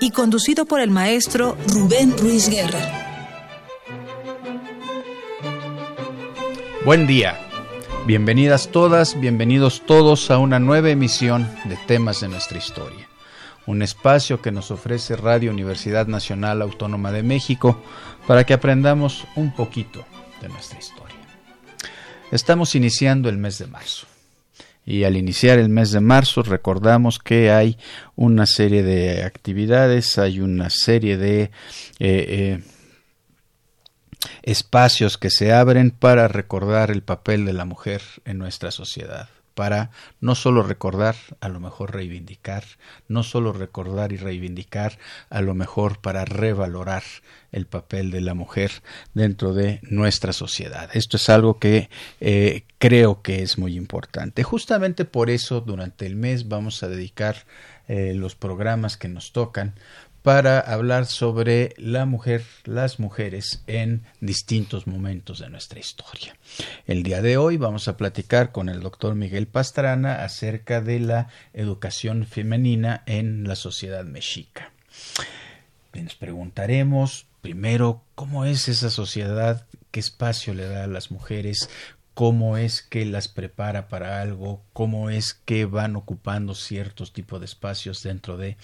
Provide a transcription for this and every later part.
y conducido por el maestro Rubén Ruiz Guerra. Buen día. Bienvenidas todas, bienvenidos todos a una nueva emisión de Temas de nuestra historia. Un espacio que nos ofrece Radio Universidad Nacional Autónoma de México para que aprendamos un poquito de nuestra historia. Estamos iniciando el mes de marzo. Y al iniciar el mes de marzo recordamos que hay una serie de actividades, hay una serie de eh, eh, espacios que se abren para recordar el papel de la mujer en nuestra sociedad para no solo recordar, a lo mejor reivindicar, no solo recordar y reivindicar, a lo mejor para revalorar el papel de la mujer dentro de nuestra sociedad. Esto es algo que eh, creo que es muy importante. Justamente por eso durante el mes vamos a dedicar eh, los programas que nos tocan para hablar sobre la mujer, las mujeres en distintos momentos de nuestra historia. El día de hoy vamos a platicar con el doctor Miguel Pastrana acerca de la educación femenina en la sociedad mexica. Nos preguntaremos primero cómo es esa sociedad, qué espacio le da a las mujeres, cómo es que las prepara para algo, cómo es que van ocupando ciertos tipos de espacios dentro de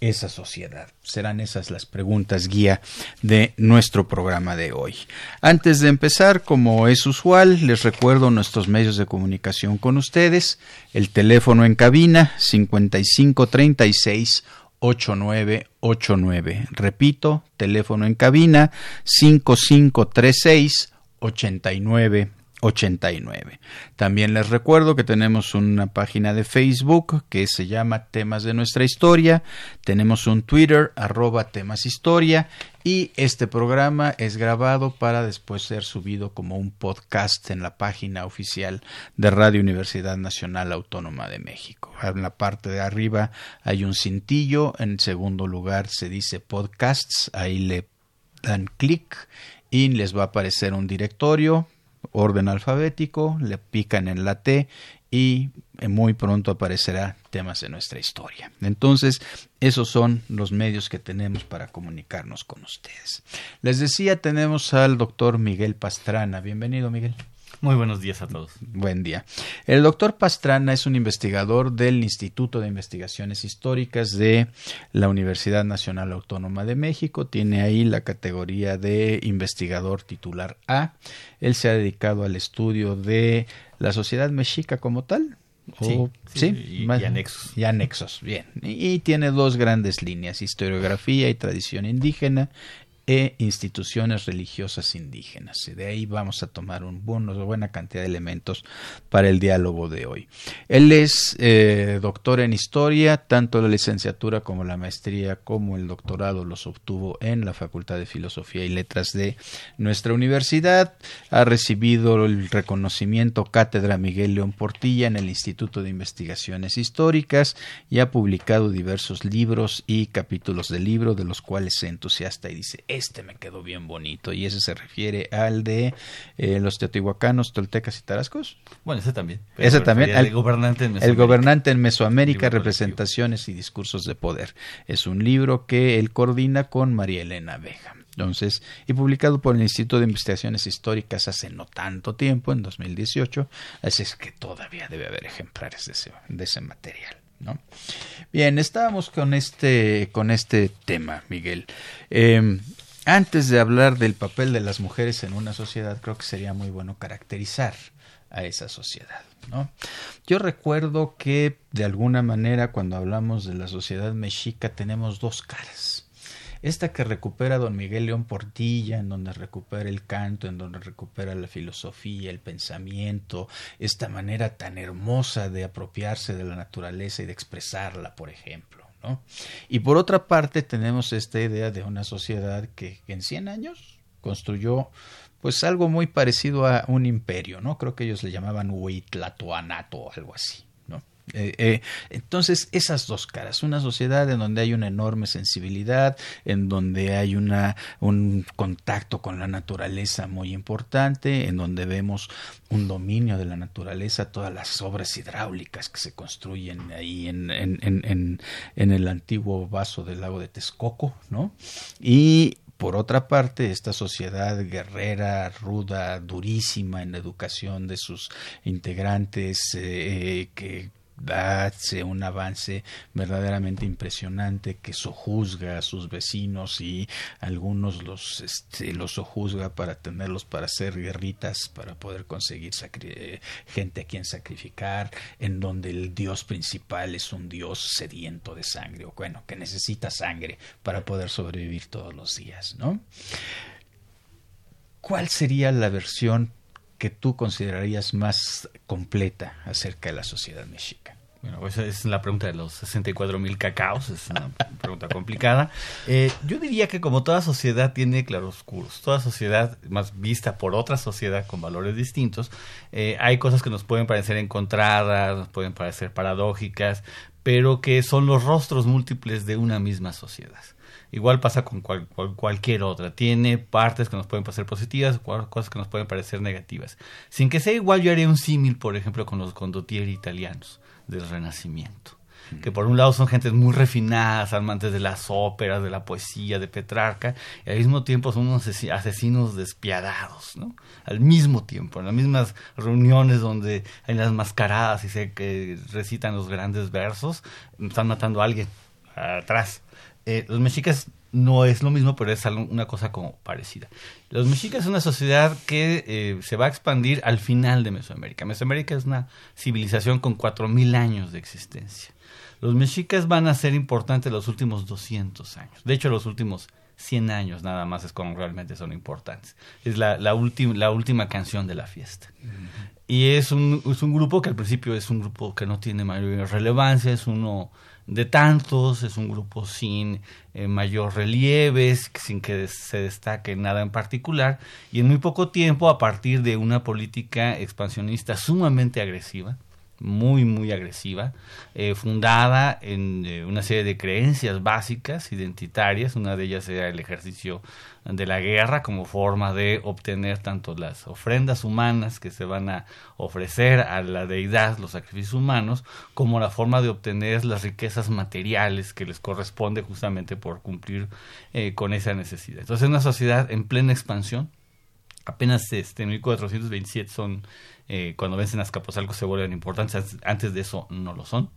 esa sociedad. Serán esas las preguntas guía de nuestro programa de hoy. Antes de empezar, como es usual, les recuerdo nuestros medios de comunicación con ustedes. El teléfono en cabina 5536 8989. Repito, teléfono en cabina 5536 8989. 89. También les recuerdo que tenemos una página de Facebook que se llama Temas de nuestra historia, tenemos un Twitter arroba temas historia y este programa es grabado para después ser subido como un podcast en la página oficial de Radio Universidad Nacional Autónoma de México. En la parte de arriba hay un cintillo, en segundo lugar se dice podcasts, ahí le dan clic y les va a aparecer un directorio orden alfabético, le pican en la T y eh, muy pronto aparecerá temas de nuestra historia. Entonces, esos son los medios que tenemos para comunicarnos con ustedes. Les decía, tenemos al doctor Miguel Pastrana. Bienvenido, Miguel. Muy buenos días a todos. Buen día. El doctor Pastrana es un investigador del Instituto de Investigaciones Históricas de la Universidad Nacional Autónoma de México. Tiene ahí la categoría de investigador titular A. Él se ha dedicado al estudio de la sociedad mexica como tal, Sí, sí, Y, anexos. Y anexos, bien. y, tiene dos grandes líneas, historiografía y tradición indígena e instituciones religiosas indígenas. Y de ahí vamos a tomar un una buena cantidad de elementos para el diálogo de hoy. Él es eh, doctor en historia, tanto la licenciatura como la maestría como el doctorado los obtuvo en la Facultad de Filosofía y Letras de nuestra universidad. Ha recibido el reconocimiento Cátedra Miguel León Portilla en el Instituto de Investigaciones Históricas y ha publicado diversos libros y capítulos de libro de los cuales se entusiasta y dice este me quedó bien bonito y ese se refiere al de eh, los teotihuacanos, toltecas y tarascos. Bueno, ese también. Ese también. El, gobernante en Mesoamérica. El gobernante en Mesoamérica, representaciones y discursos de poder. Es un libro que él coordina con María Elena Vega. Entonces, y publicado por el Instituto de Investigaciones Históricas hace no tanto tiempo, en 2018, así es que todavía debe haber ejemplares de ese, de ese material. ¿no? Bien, estábamos con este, con este tema, Miguel. Eh, antes de hablar del papel de las mujeres en una sociedad, creo que sería muy bueno caracterizar a esa sociedad. ¿no? Yo recuerdo que de alguna manera cuando hablamos de la sociedad mexica tenemos dos caras. Esta que recupera don Miguel León Portilla, en donde recupera el canto, en donde recupera la filosofía, el pensamiento, esta manera tan hermosa de apropiarse de la naturaleza y de expresarla, por ejemplo ¿no? Y por otra parte tenemos esta idea de una sociedad que en 100 años construyó pues algo muy parecido a un imperio, ¿no? Creo que ellos le llamaban Huitlatoanato o algo así. Eh, eh, entonces, esas dos caras, una sociedad en donde hay una enorme sensibilidad, en donde hay una, un contacto con la naturaleza muy importante, en donde vemos un dominio de la naturaleza, todas las obras hidráulicas que se construyen ahí en, en, el antiguo vaso del lago de Texcoco, ¿no? Y por otra parte, esta sociedad guerrera, ruda, durísima en la educación de sus integrantes, eh, que hace un avance verdaderamente impresionante que sojuzga a sus vecinos y algunos los, este, los sojuzga para tenerlos para hacer guerritas, para poder conseguir gente a quien sacrificar, en donde el dios principal es un dios sediento de sangre, o bueno, que necesita sangre para poder sobrevivir todos los días, ¿no? ¿Cuál sería la versión que tú considerarías más completa acerca de la sociedad mexica? Bueno, esa es la pregunta de los 64 mil cacaos, es una pregunta complicada. Eh, yo diría que como toda sociedad tiene claroscuros, toda sociedad más vista por otra sociedad con valores distintos, eh, hay cosas que nos pueden parecer encontradas, nos pueden parecer paradójicas, pero que son los rostros múltiples de una misma sociedad. Igual pasa con cualquier otra. Tiene partes que nos pueden parecer positivas, cosas que nos pueden parecer negativas. Sin que sea igual, yo haría un símil, por ejemplo, con los condottieri italianos del Renacimiento. Que por un lado son gentes muy refinadas, amantes de las óperas, de la poesía, de Petrarca, y al mismo tiempo son unos asesinos despiadados, ¿no? Al mismo tiempo, en las mismas reuniones donde hay las mascaradas y se que recitan los grandes versos, están matando a alguien atrás. Eh, los mexicas no es lo mismo, pero es una cosa como parecida. Los mexicas es una sociedad que eh, se va a expandir al final de Mesoamérica. Mesoamérica es una civilización con 4.000 años de existencia. Los mexicas van a ser importantes los últimos 200 años. De hecho, los últimos 100 años nada más es cuando realmente son importantes. Es la, la, la última canción de la fiesta. Y es un, es un grupo que al principio es un grupo que no tiene mayor relevancia, es uno de tantos, es un grupo sin eh, mayor relieve, sin que se destaque nada en particular, y en muy poco tiempo, a partir de una política expansionista sumamente agresiva, muy, muy agresiva, eh, fundada en eh, una serie de creencias básicas, identitarias, una de ellas era el ejercicio de la guerra como forma de obtener tanto las ofrendas humanas que se van a ofrecer a la deidad, los sacrificios humanos, como la forma de obtener las riquezas materiales que les corresponde justamente por cumplir eh, con esa necesidad. Entonces es una sociedad en plena expansión, apenas este, en 1427 son, eh, cuando vencen Azcapotzalco se vuelven importantes, antes de eso no lo son.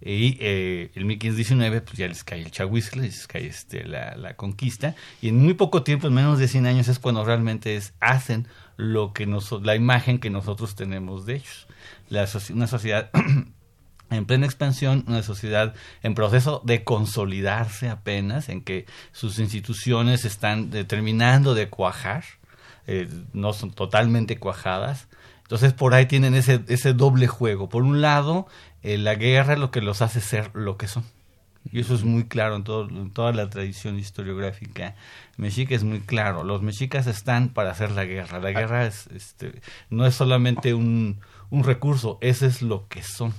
Y eh, el 1519, pues ya les cae el chahuizcle, les cae este, la, conquista. Y en muy poco tiempo, en menos de 100 años, es cuando realmente es, hacen lo que nos, la imagen que nosotros tenemos de ellos. La, una sociedad en plena expansión, una sociedad en proceso de consolidarse apenas, en que sus instituciones están terminando de cuajar, eh, no son totalmente cuajadas. Entonces por ahí tienen ese, ese doble juego. Por un lado, eh, la guerra es lo que los hace ser lo que son. Y eso es muy claro en, todo, en toda la tradición historiográfica mexica, es muy claro. Los mexicas están para hacer la guerra. La guerra es, este, no es solamente un, un recurso, ese es lo que son.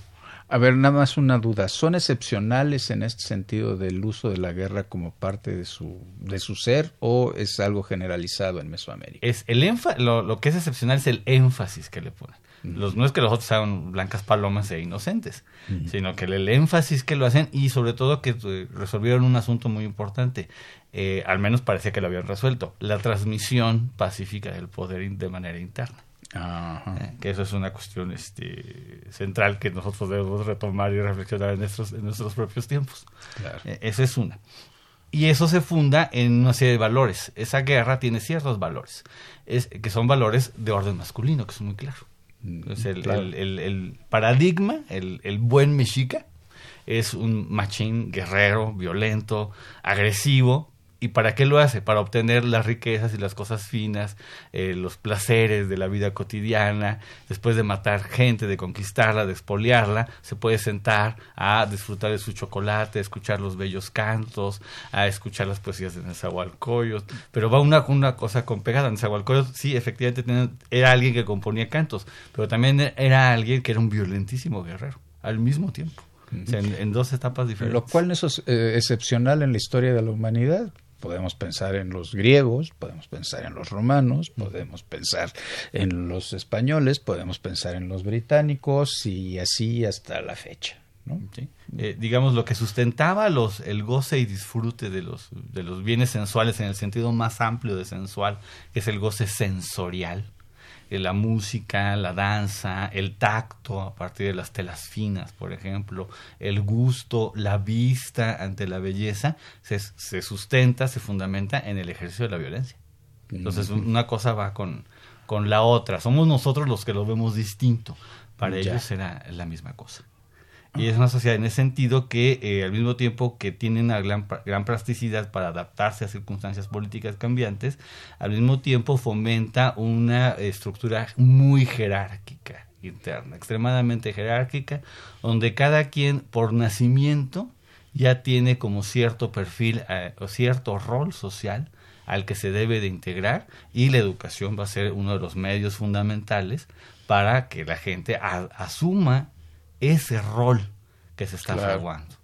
A ver, nada más una duda. ¿Son excepcionales en este sentido del uso de la guerra como parte de su, de su ser o es algo generalizado en Mesoamérica? Es el lo, lo que es excepcional es el énfasis que le ponen. Los, no es que los otros sean blancas palomas e inocentes, sino que el, énfasis que lo hacen y sobre todo que eh, resolvieron un asunto muy importante. Eh, al menos parecía que lo habían resuelto. La transmisión pacífica del poder de manera interna. Eh, que eso es una cuestión este, central que nosotros debemos retomar y reflexionar en nuestros, en nuestros propios tiempos. Claro. esa es una. Y eso se funda en una serie de valores. Esa guerra tiene ciertos valores, es, que son valores de orden masculino, que son muy claros. el, el, paradigma, el, el buen mexica, es un machín guerrero, violento, agresivo, ¿Y para qué lo hace? Para obtener las riquezas y las cosas finas, eh, los placeres de la vida cotidiana. Después de matar gente, de conquistarla, de expoliarla, se puede sentar a disfrutar de su chocolate, a escuchar los bellos cantos, a escuchar las poesías de Nezahualcóyotl. Pero va una, una cosa con pegada. Nezahualcóyotl, sí, efectivamente, era alguien que componía cantos, pero también era alguien que era un violentísimo guerrero, al mismo tiempo. O sea, en, dos etapas diferentes. Lo cual es eh, excepcional en la historia de la humanidad. Podemos pensar en los griegos, podemos pensar en los romanos, podemos pensar en los españoles, podemos pensar en los británicos y así hasta la fecha. ¿no? Eh, digamos, lo que sustentaba los, el goce y disfrute de los, de los bienes sensuales en el sentido más amplio de sensual, que es el goce sensorial, la música, la danza, el tacto a partir de las telas finas, por ejemplo, el gusto, la vista ante la belleza, se, se sustenta, se fundamenta en el ejercicio de la violencia. Entonces, una cosa va con, con la otra. Somos nosotros los que lo vemos distinto. Para ellos era la misma cosa. Y es una sociedad en ese sentido que eh, al mismo tiempo que tiene una gran, gran plasticidad para adaptarse a circunstancias políticas cambiantes, al mismo tiempo fomenta una estructura muy jerárquica interna, extremadamente jerárquica, donde cada quien por nacimiento ya tiene como cierto perfil eh, o cierto rol social al que se debe de integrar y la educación va a ser uno de los medios fundamentales para que la gente asuma ese rol que se está fraguando.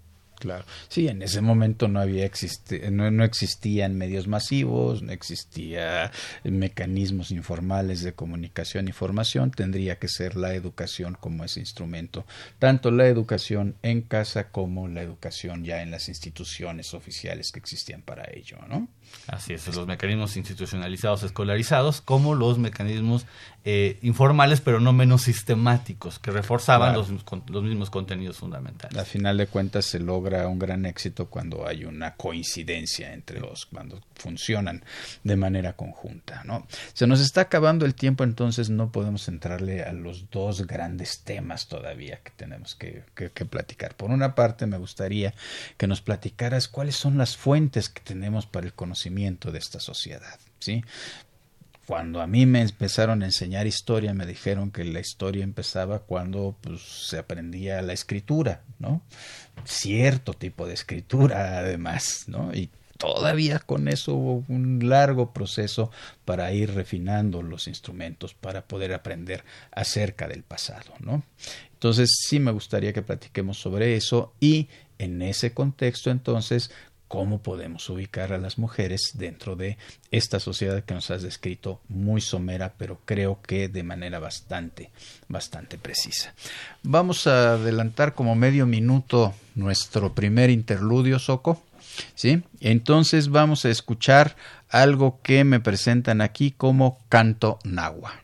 Claro. Sí, en ese momento no había existe, no, no, existían medios masivos, no existía mecanismos informales de comunicación y formación, tendría que ser la educación como ese instrumento, tanto la educación en casa como la educación ya en las instituciones oficiales que existían para ello, ¿no? Así es, los mecanismos institucionalizados, escolarizados, como los mecanismos eh, informales, pero no menos sistemáticos, que reforzaban los, los, mismos contenidos fundamentales. A final de cuentas se logra un gran éxito cuando hay una coincidencia entre los, cuando funcionan de manera conjunta. ¿no? Se nos está acabando el tiempo, entonces no podemos entrarle a los dos grandes temas todavía que tenemos que, que, que platicar. Por una parte, me gustaría que nos platicaras cuáles son las fuentes que tenemos para el conocimiento de esta sociedad. ¿sí? Cuando a mí me empezaron a enseñar historia, me dijeron que la historia empezaba cuando pues, se aprendía la escritura, ¿no? Cierto tipo de escritura, además, ¿no? Y todavía con eso hubo un largo proceso para ir refinando los instrumentos para poder aprender acerca del pasado, ¿no? Entonces sí me gustaría que platiquemos sobre eso y en ese contexto entonces cómo podemos ubicar a las mujeres dentro de esta sociedad que nos has descrito muy somera, pero creo que de manera bastante, bastante precisa. Vamos a adelantar como medio minuto nuestro primer interludio, Soco. ¿Sí? Entonces vamos a escuchar algo que me presentan aquí como canto nagua.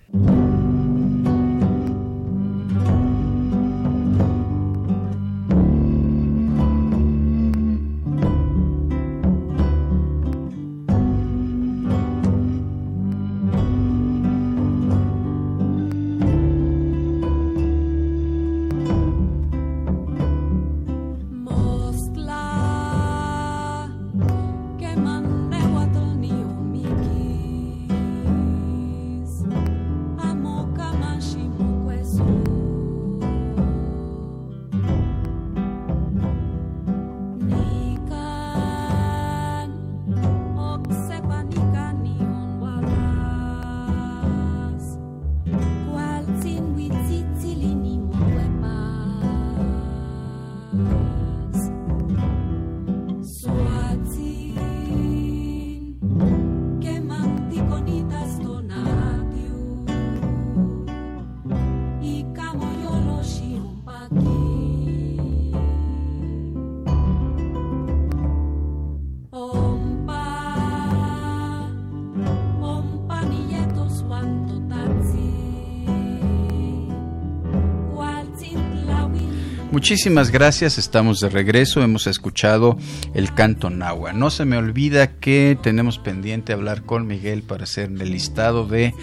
Muchísimas gracias, estamos de regreso, hemos escuchado el canto Nahua. No se me olvida que tenemos pendiente hablar con Miguel para hacer el listado de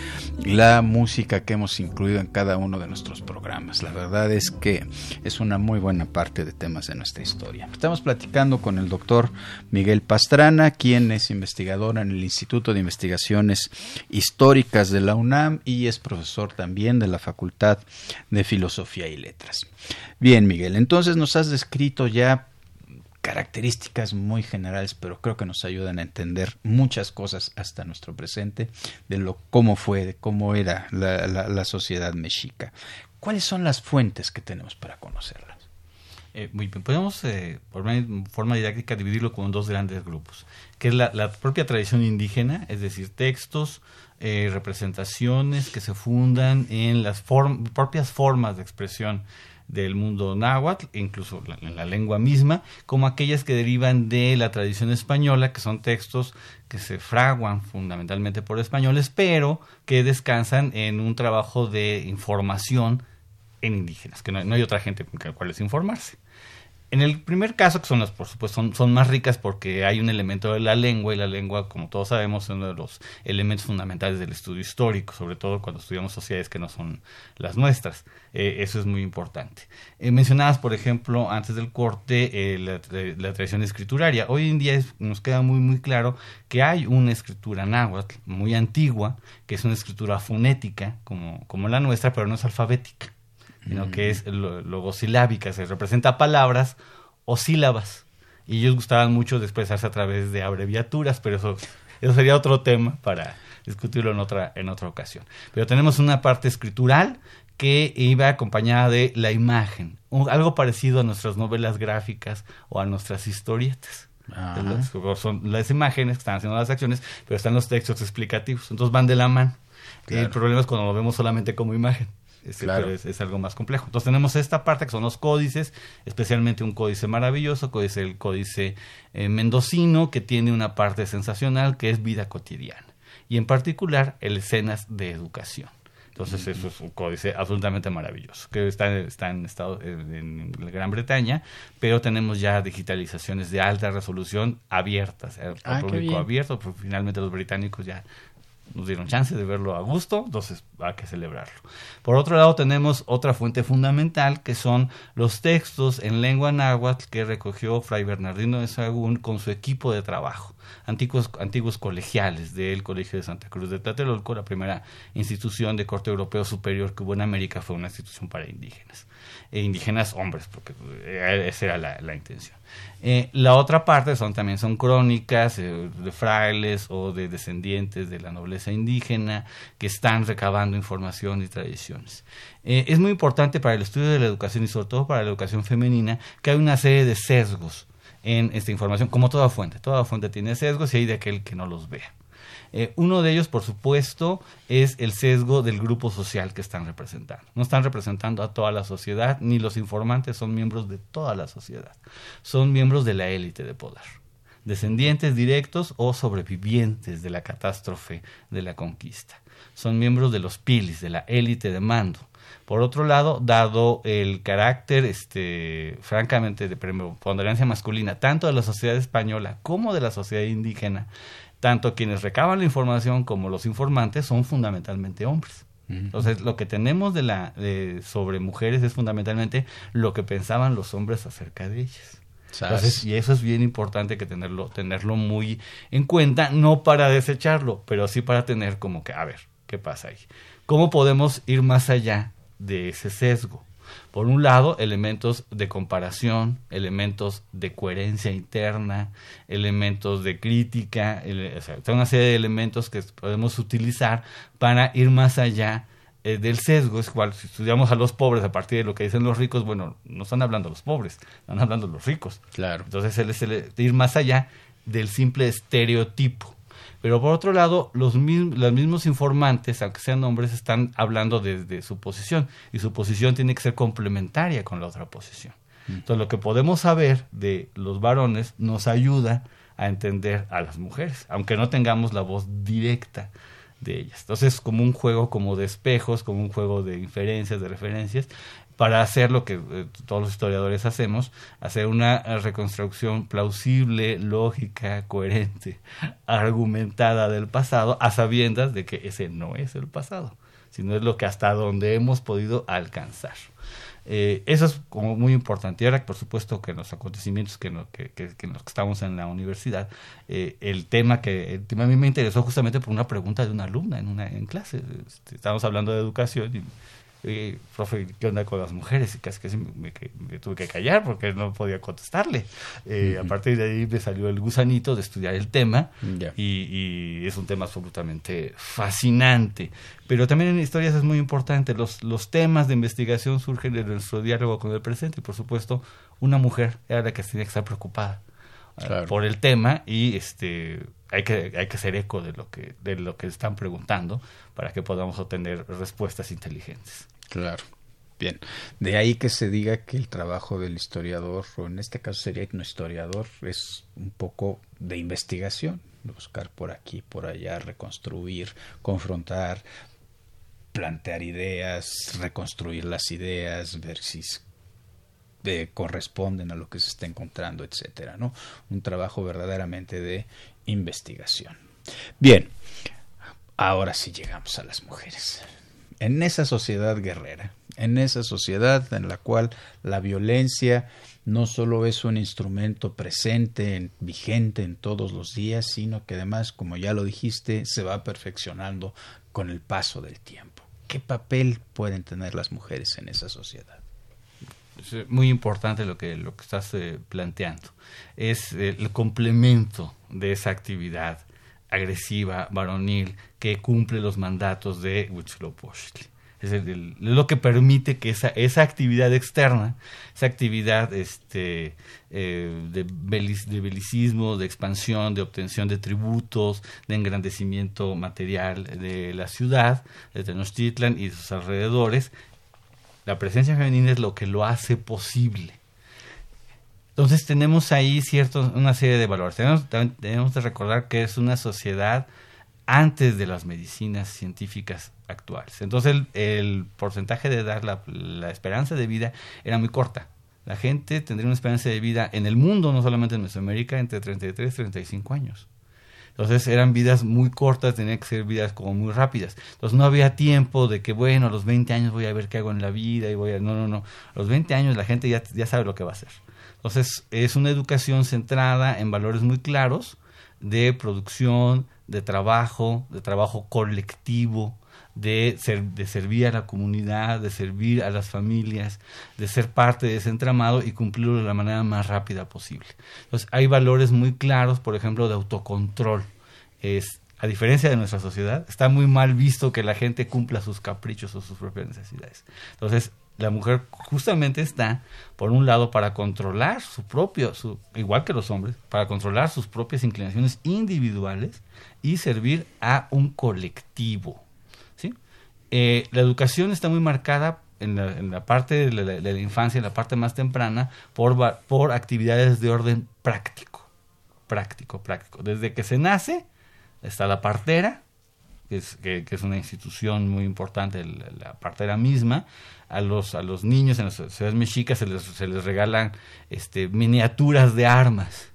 la música que hemos incluido en cada uno de nuestros programas. La verdad es que es una muy buena parte de temas de nuestra historia. Estamos platicando con el doctor Miguel Pastrana, quien es investigador en el Instituto de Investigaciones Históricas de la UNAM y es profesor también de la Facultad de Filosofía y Letras. Bien, Miguel, entonces nos has descrito ya características muy generales, pero creo que nos ayudan a entender muchas cosas hasta nuestro presente de lo cómo fue, de cómo era la, la, sociedad mexica. ¿Cuáles son las fuentes que tenemos para conocerlas? Eh, muy bien, podemos, eh, por forma didáctica, dividirlo como dos grandes grupos, que es la, la propia tradición indígena, es decir, textos, eh, representaciones que se fundan en las propias formas de expresión del mundo náhuatl, incluso en la lengua misma, como aquellas que derivan de la tradición española, que son textos que se fraguan fundamentalmente por españoles, pero que descansan en un trabajo de información en indígenas, que no, hay otra gente con la cual es informarse. En el primer caso, que son las, por supuesto, son, son, más ricas porque hay un elemento de la lengua y la lengua, como todos sabemos, es uno de los elementos fundamentales del estudio histórico, sobre todo cuando estudiamos sociedades que no son las nuestras. Eh, eso es muy importante. Eh, mencionabas, por ejemplo, antes del corte, eh, la, la, tradición escrituraria. Hoy en día nos queda muy, muy claro que hay una escritura náhuatl muy antigua, que es una escritura fonética, como, como la nuestra, pero no es alfabética sino que es logosilábica, se representa palabras o sílabas. Y ellos gustaban mucho de expresarse a través de abreviaturas, pero eso, eso sería otro tema para discutirlo en otra, en otra ocasión. Pero tenemos una parte escritural que iba acompañada de la imagen, algo parecido a nuestras novelas gráficas o a nuestras historietas. son las imágenes que están haciendo las acciones, pero están los textos explicativos, entonces van de la mano. El problema es cuando lo vemos solamente como imagen es, algo más complejo. Entonces tenemos esta parte que son los códices, especialmente un códice maravilloso, que es el códice eh, mendocino, que tiene una parte sensacional que es vida cotidiana. Y en particular, el escenas de educación. Entonces, eso es un códice absolutamente maravilloso, que está, está en, estado, en, Gran Bretaña, pero tenemos ya digitalizaciones de alta resolución abiertas, al ah, público abierto, porque finalmente los británicos ya nos dieron chance de verlo a gusto, entonces hay que celebrarlo. Por otro lado, tenemos otra fuente fundamental que son los textos en lengua náhuatl que recogió Fray Bernardino de Sagún con su equipo de trabajo, antiguos, antiguos colegiales del Colegio de Santa Cruz de Tlatelolco, la primera institución de corte europeo superior que hubo en América fue una institución para indígenas e indígenas hombres, porque eh, esa era la, intención. Eh, la otra parte son también son crónicas eh, de frailes o de descendientes de la nobleza indígena que están recabando información y tradiciones. es muy importante para el estudio de la educación y sobre todo para la educación femenina que hay una serie de sesgos en esta información, como toda fuente. Toda fuente tiene sesgos y hay de aquel que no los vea. Eh, uno de ellos, por supuesto, es el sesgo del grupo social que están representando. No están representando a toda la sociedad, ni los informantes son miembros de toda la sociedad. Son miembros de la élite de poder descendientes directos o sobrevivientes de la catástrofe de la conquista. Son miembros de los pilis, de la élite de mando. Por otro lado, dado el carácter, este, francamente, de ponderancia masculina, tanto de la sociedad española como de la sociedad indígena, tanto quienes recaban la información como los informantes son fundamentalmente hombres. Entonces, lo que tenemos de la, sobre mujeres es fundamentalmente lo que pensaban los hombres acerca de ellas. Entonces, y eso es bien importante que tenerlo, tenerlo muy en cuenta, no para desecharlo, pero sí para tener como que, a ver, ¿qué pasa ahí? ¿Cómo podemos ir más allá de ese sesgo? Por un lado, elementos de comparación, elementos de coherencia interna, elementos de crítica, o sea, una serie de elementos que podemos utilizar para ir más allá eh, del sesgo. Es igual, si estudiamos a los pobres a partir de lo que dicen los ricos, bueno, no están hablando los pobres, están hablando los ricos. Claro. Entonces, es el, ir más allá del simple estereotipo. Pero por otro lado, los, los mismos informantes, aunque sean hombres, están hablando desde su posición y su posición tiene que ser complementaria con la otra posición. Mm. Entonces, lo que podemos saber de los varones nos ayuda a entender a las mujeres, aunque no tengamos la voz directa de ellas. Entonces, como un juego como de espejos, como un juego de inferencias, de referencias, para hacer lo que eh, todos los historiadores hacemos, hacer una reconstrucción plausible, lógica, coherente, argumentada del pasado, a sabiendas de que ese no es el pasado, sino es lo que hasta donde hemos podido alcanzar. Eh, eso es como muy importante. Y ahora, por supuesto, que en los acontecimientos que, que, que, que, estamos en la universidad, eh, el tema que el tema a mí me interesó justamente por una pregunta de una alumna en una en clase. Este, estábamos hablando de educación y eh, profe, ¿qué onda con las mujeres? Y casi que me, me, tuve que callar porque no podía contestarle. Eh, A partir de ahí me salió el gusanito de estudiar el tema y, y, es un tema absolutamente fascinante. Pero también en historias es muy importante, los, los temas de investigación surgen de nuestro diálogo con el presente y por supuesto una mujer era la que tenía que estar preocupada Claro. por el tema y este hay que hay que hacer eco de lo que de lo que están preguntando para que podamos obtener respuestas inteligentes. Claro. Bien, de ahí que se diga que el trabajo del historiador, o en este caso sería historiador, es un poco de investigación, buscar por aquí, por allá, reconstruir, confrontar, plantear ideas, reconstruir las ideas, ver si de, corresponden a lo que se está encontrando, etcétera, ¿no? Un trabajo verdaderamente de investigación. Bien, ahora sí llegamos a las mujeres. En esa sociedad guerrera, en esa sociedad en la cual la violencia no solo es un instrumento presente, en, vigente en todos los días, sino que además, como ya lo dijiste, se va perfeccionando con el paso del tiempo. ¿Qué papel pueden tener las mujeres en esa sociedad? Es muy importante lo que, lo que estás eh, planteando. Es eh, el complemento de esa actividad agresiva, varonil, que cumple los mandatos de Huitzilopochtli. Es lo que permite que esa, esa actividad externa, esa actividad este, eh, de, de, belicismo, de expansión, de obtención de tributos, de engrandecimiento material de la ciudad, de Tenochtitlan y de sus alrededores, la presencia femenina es lo que lo hace posible. Entonces tenemos ahí ciertos, una serie de valores. Tenemos, tenemos que recordar que es una sociedad antes de las medicinas científicas actuales. Entonces el, porcentaje de la, la, esperanza de vida era muy corta. La gente tendría una esperanza de vida en el mundo, no solamente en Mesoamérica, entre 33 y 35 años. Entonces eran vidas muy cortas, tenían que ser vidas como muy rápidas. Entonces no había tiempo de que, bueno, a los 20 años voy a ver qué hago en la vida y voy a... No, no, no. A los 20 años la gente ya, ya sabe lo que va a hacer. Entonces es una educación centrada en valores muy claros de producción, de trabajo, de trabajo colectivo, de, ser, de servir a la comunidad, de servir a las familias, de ser parte de ese entramado y cumplirlo de la manera más rápida posible. Entonces hay valores muy claros, por ejemplo, de autocontrol. Es, a diferencia de nuestra sociedad, está muy mal visto que la gente cumpla sus caprichos o sus propias necesidades. Entonces, la mujer justamente está, por un lado, para controlar su propio, igual que los hombres, para controlar sus propias inclinaciones individuales y servir a un colectivo. ¿sí? Eh, la educación está muy marcada en la, en la parte de la, de la, infancia, en la parte más temprana, por, por actividades de orden práctico. Práctico, práctico. Desde que se nace, está la partera, que es, que, es una institución muy importante, la, la, partera misma. A los, a los niños en las ciudades mexicas se les, se les regalan este, miniaturas de armas,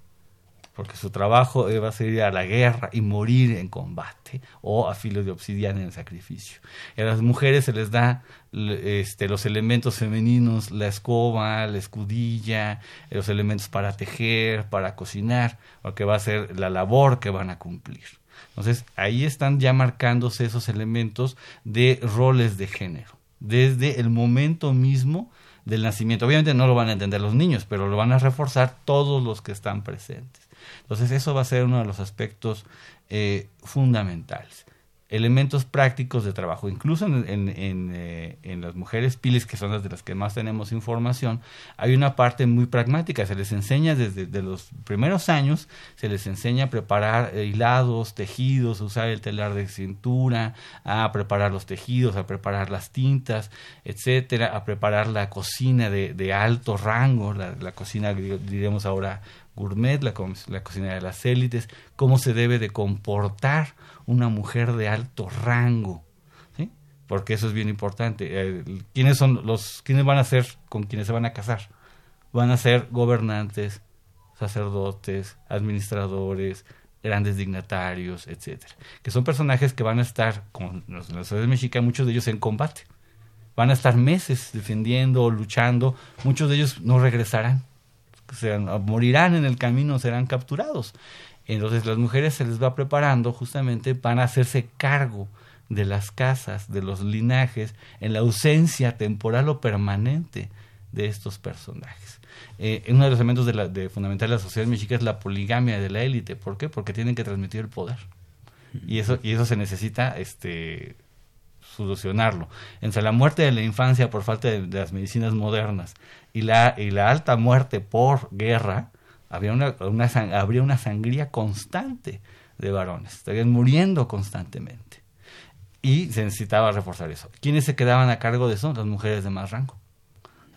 porque su trabajo va a ser ir a la guerra y morir en combate, o a filo de obsidiana en el sacrificio. Y a las mujeres se les da este, los elementos femeninos, la escoba, la escudilla, los elementos para tejer, para cocinar, porque va a ser la labor que van a cumplir. Entonces, ahí están ya marcándose esos elementos de roles de género, desde el momento mismo del nacimiento. Obviamente no lo van a entender los niños, pero lo van a reforzar todos los que están presentes. Entonces, eso va a ser uno de los aspectos eh, fundamentales. Elementos prácticos de trabajo, incluso eh, en, las mujeres piles, que son las de las que más tenemos información, hay una parte muy pragmática, se les enseña desde de los primeros años, se les enseña a preparar hilados, tejidos, usar el telar de cintura, a preparar los tejidos, a preparar las tintas, etcétera, a preparar la cocina de, de alto rango, la, la cocina, diremos ahora, gourmet, la, la, cocina de las élites, cómo se debe de comportar una mujer de alto rango, porque eso es bien importante. Eh, ¿Quiénes son los, quiénes van a ser con quienes se van a casar? Van a ser gobernantes, sacerdotes, administradores, grandes dignatarios, etcétera, que son personajes que van a estar con los, la sociedad muchos de ellos en combate. Van a estar meses defendiendo, luchando, muchos de ellos no regresarán, morirán en el camino, serán capturados. Entonces las mujeres se les va preparando justamente para hacerse cargo de las casas, de los linajes, en la ausencia temporal o permanente de estos personajes. Eh, uno de los elementos de, la, de fundamental de la sociedad mexicana es la poligamia de la élite. ¿Por qué? Porque tienen que transmitir el poder. Y eso, y eso se necesita este, solucionarlo. Entre la muerte de la infancia por falta de, las medicinas modernas y la, y la alta muerte por guerra, había una, una, habría una sangría constante de varones. Estarían muriendo constantemente. Y se necesitaba reforzar eso. ¿Quiénes se quedaban a cargo de eso? Las mujeres de más rango.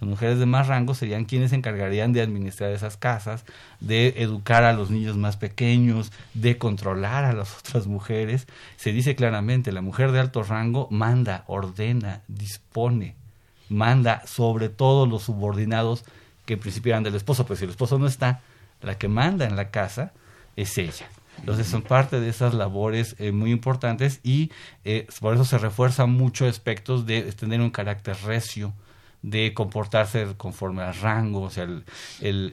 Las mujeres de más rango serían quienes se encargarían de administrar esas casas, de educar a los niños más pequeños, de controlar a las otras mujeres. Se dice claramente, la mujer de alto rango manda, ordena, dispone, manda sobre todos los subordinados que en del esposo, pero si el esposo no está, la que manda en la casa es ella. Entonces son parte de esas labores eh, muy importantes y eh, por eso se refuerzan mucho aspectos de tener un carácter recio, de comportarse conforme al rango. O sea, el,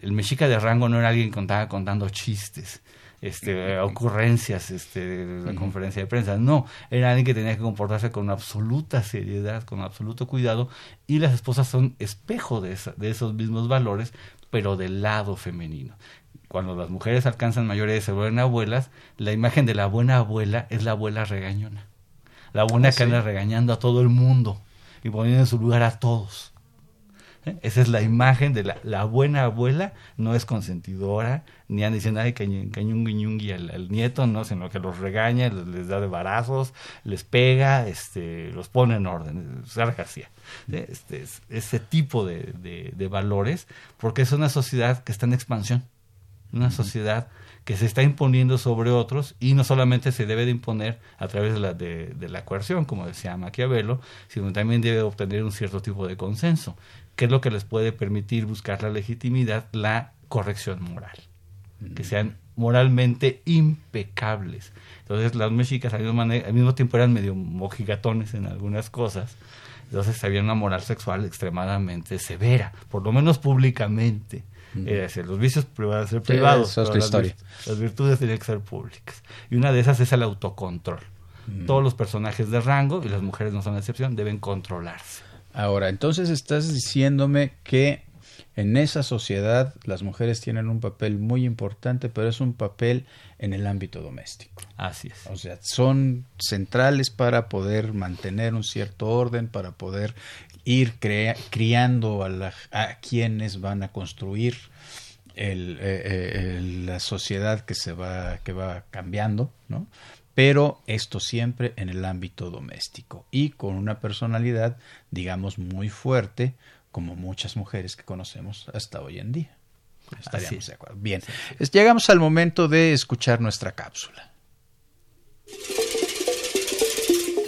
el, mexica de rango no era alguien que contaba contando chistes, este, ocurrencias este, la conferencia de prensa. No, era alguien que tenía que comportarse con absoluta seriedad, con absoluto cuidado. Y las esposas son espejo de, de esos mismos valores, pero del lado femenino. Cuando las mujeres alcanzan mayores y se vuelven abuelas, la imagen de la buena abuela es la abuela regañona. La buena ah, que anda regañando a todo el mundo y poniendo en su lugar a todos. ¿Eh? Esa es la imagen de la, buena abuela, no es consentidora, ni anda diciendo, ay, cañungui al, al nieto, no, sino que los regaña, les, da de barazos, les pega, este, los pone en orden. Sara García. ¿eh? Este, ese tipo de, de, valores, porque es una sociedad que está en expansión, una sociedad que se está imponiendo sobre otros y no solamente se debe de imponer a través de la, de, de la coerción, como decía Maquiavelo, sino también debe obtener un cierto tipo de consenso que es lo que les puede permitir buscar la legitimidad, la corrección moral. Que sean moralmente impecables. Entonces las mexicas al mismo, al mismo tiempo eran medio mojigatones en algunas cosas. Entonces había una moral sexual extremadamente severa, por lo menos públicamente. decir, los vicios privados ser privados, las, virtudes tienen que ser públicas. Y una de esas es el autocontrol. Todos los personajes de rango, y las mujeres no son la excepción, deben controlarse. Ahora, entonces estás diciéndome que en esa sociedad las mujeres tienen un papel muy importante, pero es un papel en el ámbito doméstico. Así es. O sea, son centrales para poder mantener un cierto orden, para poder ir criando a, la, a, quienes van a construir el, eh, eh, la sociedad que se va, que va cambiando, ¿no? Pero esto siempre en el ámbito doméstico y con una personalidad, digamos, muy fuerte, como muchas mujeres que conocemos hasta hoy en día. Estaríamos de acuerdo. Bien, llegamos al momento de escuchar nuestra cápsula.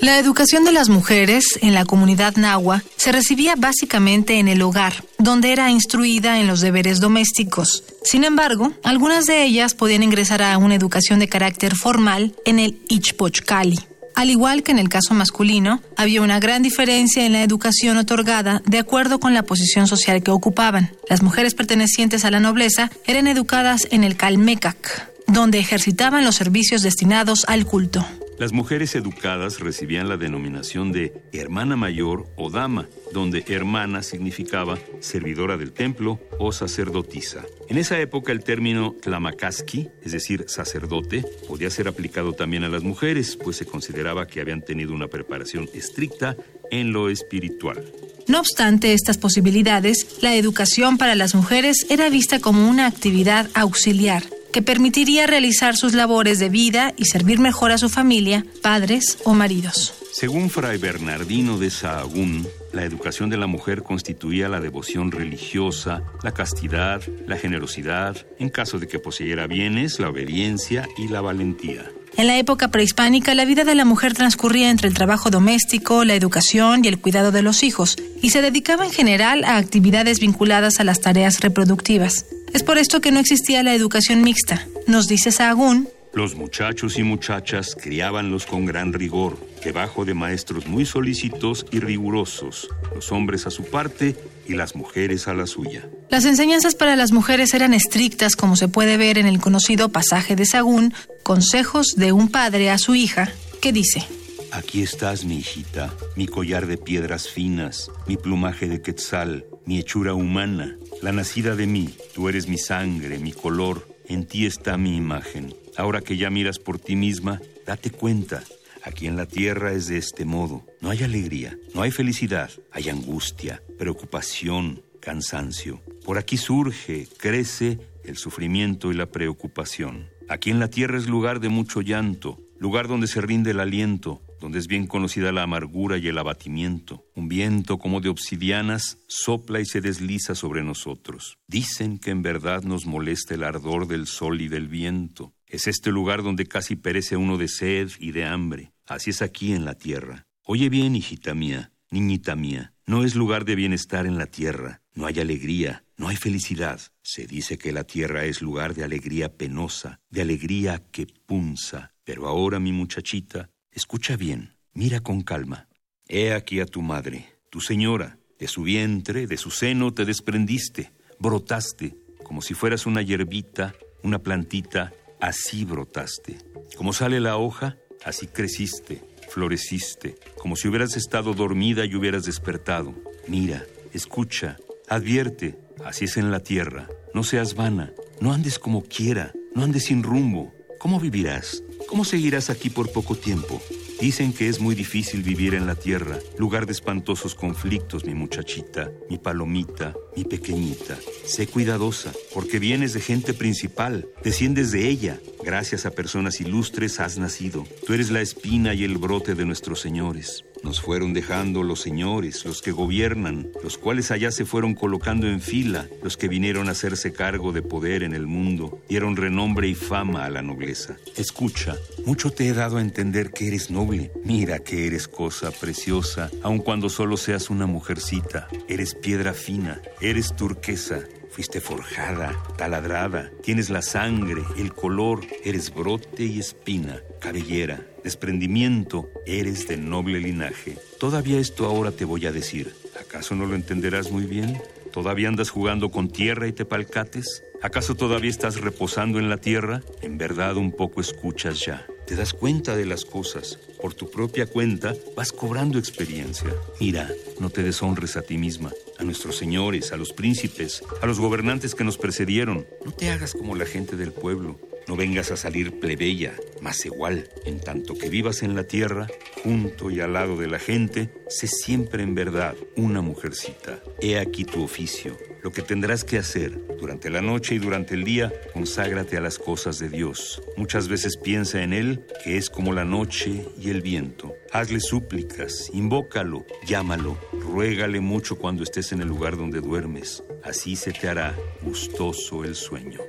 La educación de las mujeres en la comunidad nahua se recibía básicamente en el hogar, donde era instruida en los deberes domésticos. Sin embargo, algunas de ellas podían ingresar a una educación de carácter formal en el Ichpochcali. Al igual que en el caso masculino, había una gran diferencia en la educación otorgada de acuerdo con la posición social que ocupaban. Las mujeres pertenecientes a la nobleza eran educadas en el Calmecac, donde ejercitaban los servicios destinados al culto. Las mujeres educadas recibían la denominación de hermana mayor o dama, donde hermana significaba servidora del templo o sacerdotisa. En esa época el término tlamakaski, es decir, sacerdote, podía ser aplicado también a las mujeres, pues se consideraba que habían tenido una preparación estricta en lo espiritual. No obstante estas posibilidades, la educación para las mujeres era vista como una actividad auxiliar que permitiría realizar sus labores de vida y servir mejor a su familia, padres o maridos. Según Fray Bernardino de Sahagún, la educación de la mujer constituía la devoción religiosa, la castidad, la generosidad, en caso de que poseyera bienes, la obediencia y la valentía. En la época prehispánica, la vida de la mujer transcurría entre el trabajo doméstico, la educación y el cuidado de los hijos, y se dedicaba en general a actividades vinculadas a las tareas reproductivas. Es por esto que no existía la educación mixta, nos dice Sahagún. Los muchachos y muchachas criábanlos con gran rigor, debajo de maestros muy solícitos y rigurosos, los hombres a su parte y las mujeres a la suya. Las enseñanzas para las mujeres eran estrictas, como se puede ver en el conocido pasaje de Sagún, Consejos de un padre a su hija, que dice, Aquí estás, mi hijita, mi collar de piedras finas, mi plumaje de quetzal, mi hechura humana, la nacida de mí, tú eres mi sangre, mi color, en ti está mi imagen. Ahora que ya miras por ti misma, date cuenta, aquí en la tierra es de este modo. No hay alegría, no hay felicidad, hay angustia, preocupación, cansancio. Por aquí surge, crece el sufrimiento y la preocupación. Aquí en la tierra es lugar de mucho llanto, lugar donde se rinde el aliento, donde es bien conocida la amargura y el abatimiento. Un viento como de obsidianas sopla y se desliza sobre nosotros. Dicen que en verdad nos molesta el ardor del sol y del viento. Es este lugar donde casi perece uno de sed y de hambre. Así es aquí en la tierra. Oye bien, hijita mía, niñita mía, no es lugar de bienestar en la tierra. No hay alegría, no hay felicidad. Se dice que la tierra es lugar de alegría penosa, de alegría que punza. Pero ahora, mi muchachita, escucha bien, mira con calma. He aquí a tu madre, tu señora. De su vientre, de su seno te desprendiste, brotaste, como si fueras una hierbita, una plantita, así brotaste. Como sale la hoja, así creciste, floreciste, como si hubieras estado dormida y hubieras despertado. Mira, escucha, advierte, así es en la tierra. No seas vana, no andes como quiera, no andes sin rumbo. ¿Cómo vivirás? ¿Cómo seguirás aquí por poco tiempo? Dicen que es muy difícil vivir en la tierra, lugar de espantosos conflictos, mi muchachita, mi palomita, mi pequeñita. Sé cuidadosa, porque vienes de gente principal, desciendes de ella. Gracias a personas ilustres has nacido. Tú eres la espina y el brote de nuestros señores. Nos fueron dejando los señores, los que gobiernan, los cuales allá se fueron colocando en fila, los que vinieron a hacerse cargo de poder en el mundo, dieron renombre y fama a la nobleza. Escucha, mucho te he dado a entender que eres noble. Mira que eres cosa preciosa, aun cuando solo seas una mujercita. Eres piedra fina, eres turquesa, Fuiste forjada, taladrada, tienes la sangre, el color, eres brote y espina, cabellera, desprendimiento, eres de noble linaje. Todavía esto ahora te voy a decir. ¿Acaso no lo entenderás muy bien? ¿Todavía andas jugando con tierra y te palcates? ¿Acaso todavía estás reposando en la tierra? En verdad un poco escuchas ya. Te das cuenta de las cosas. Por tu propia cuenta vas cobrando experiencia. Mira, no te deshonres a ti misma, a nuestros señores, a los príncipes, a los gobernantes que nos precedieron. No te hagas como la gente del pueblo. No vengas a salir plebeya, más igual. En tanto que vivas en la tierra, junto y al lado de la gente, sé siempre en verdad una mujercita. He aquí tu oficio. Lo que tendrás que hacer durante la noche y durante el día, conságrate a las cosas de Dios. Muchas veces piensa en Él, que es como la noche y el viento. Hazle súplicas, invócalo, llámalo, ruégale mucho cuando estés en el lugar donde duermes. Así se te hará gustoso el sueño.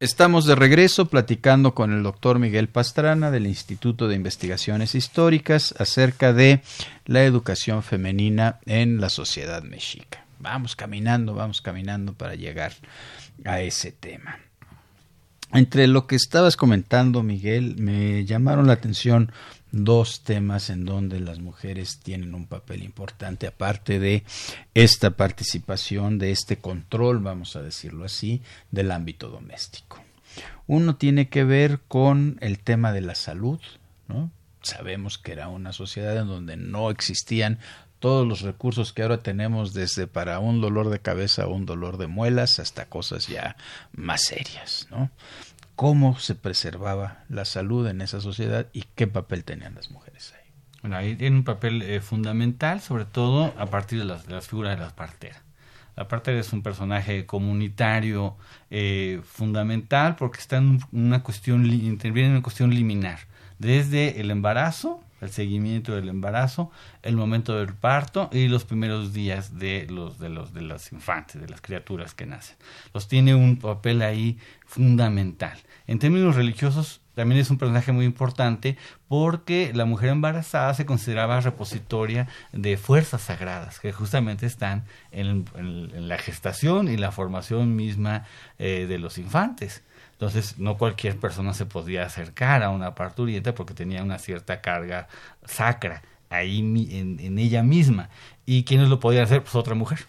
Estamos de regreso platicando con el doctor Miguel Pastrana del Instituto de Investigaciones Históricas acerca de la educación femenina en la sociedad mexica. Vamos caminando, vamos caminando para llegar a ese tema. Entre lo que estabas comentando, Miguel, me llamaron la atención dos temas en donde las mujeres tienen un papel importante, aparte de esta participación, de este control, vamos a decirlo así, del ámbito doméstico. Uno tiene que ver con el tema de la salud, ¿no? Sabemos que era una sociedad en donde no existían todos los recursos que ahora tenemos, desde para un dolor de cabeza un dolor de muelas hasta cosas ya más serias, ¿no? Cómo se preservaba la salud en esa sociedad y qué papel tenían las mujeres ahí. Bueno, ahí tiene un papel eh, fundamental, sobre todo a partir de las, figuras de las parteras. La partera es un personaje comunitario eh, fundamental porque está en una cuestión, interviene en una cuestión liminar, desde el embarazo el seguimiento del embarazo, el momento del parto y los primeros días de los de los de las infantes, de las criaturas que nacen. Los tiene un papel ahí fundamental. En términos religiosos también es un personaje muy importante porque la mujer embarazada se consideraba repositoria de fuerzas sagradas que justamente están en, la gestación y la formación misma eh, de los infantes. Entonces, no cualquier persona se podía acercar a una parturienta porque tenía una cierta carga sacra ahí en, en ella misma. ¿Y quiénes lo podían hacer? Pues otra mujer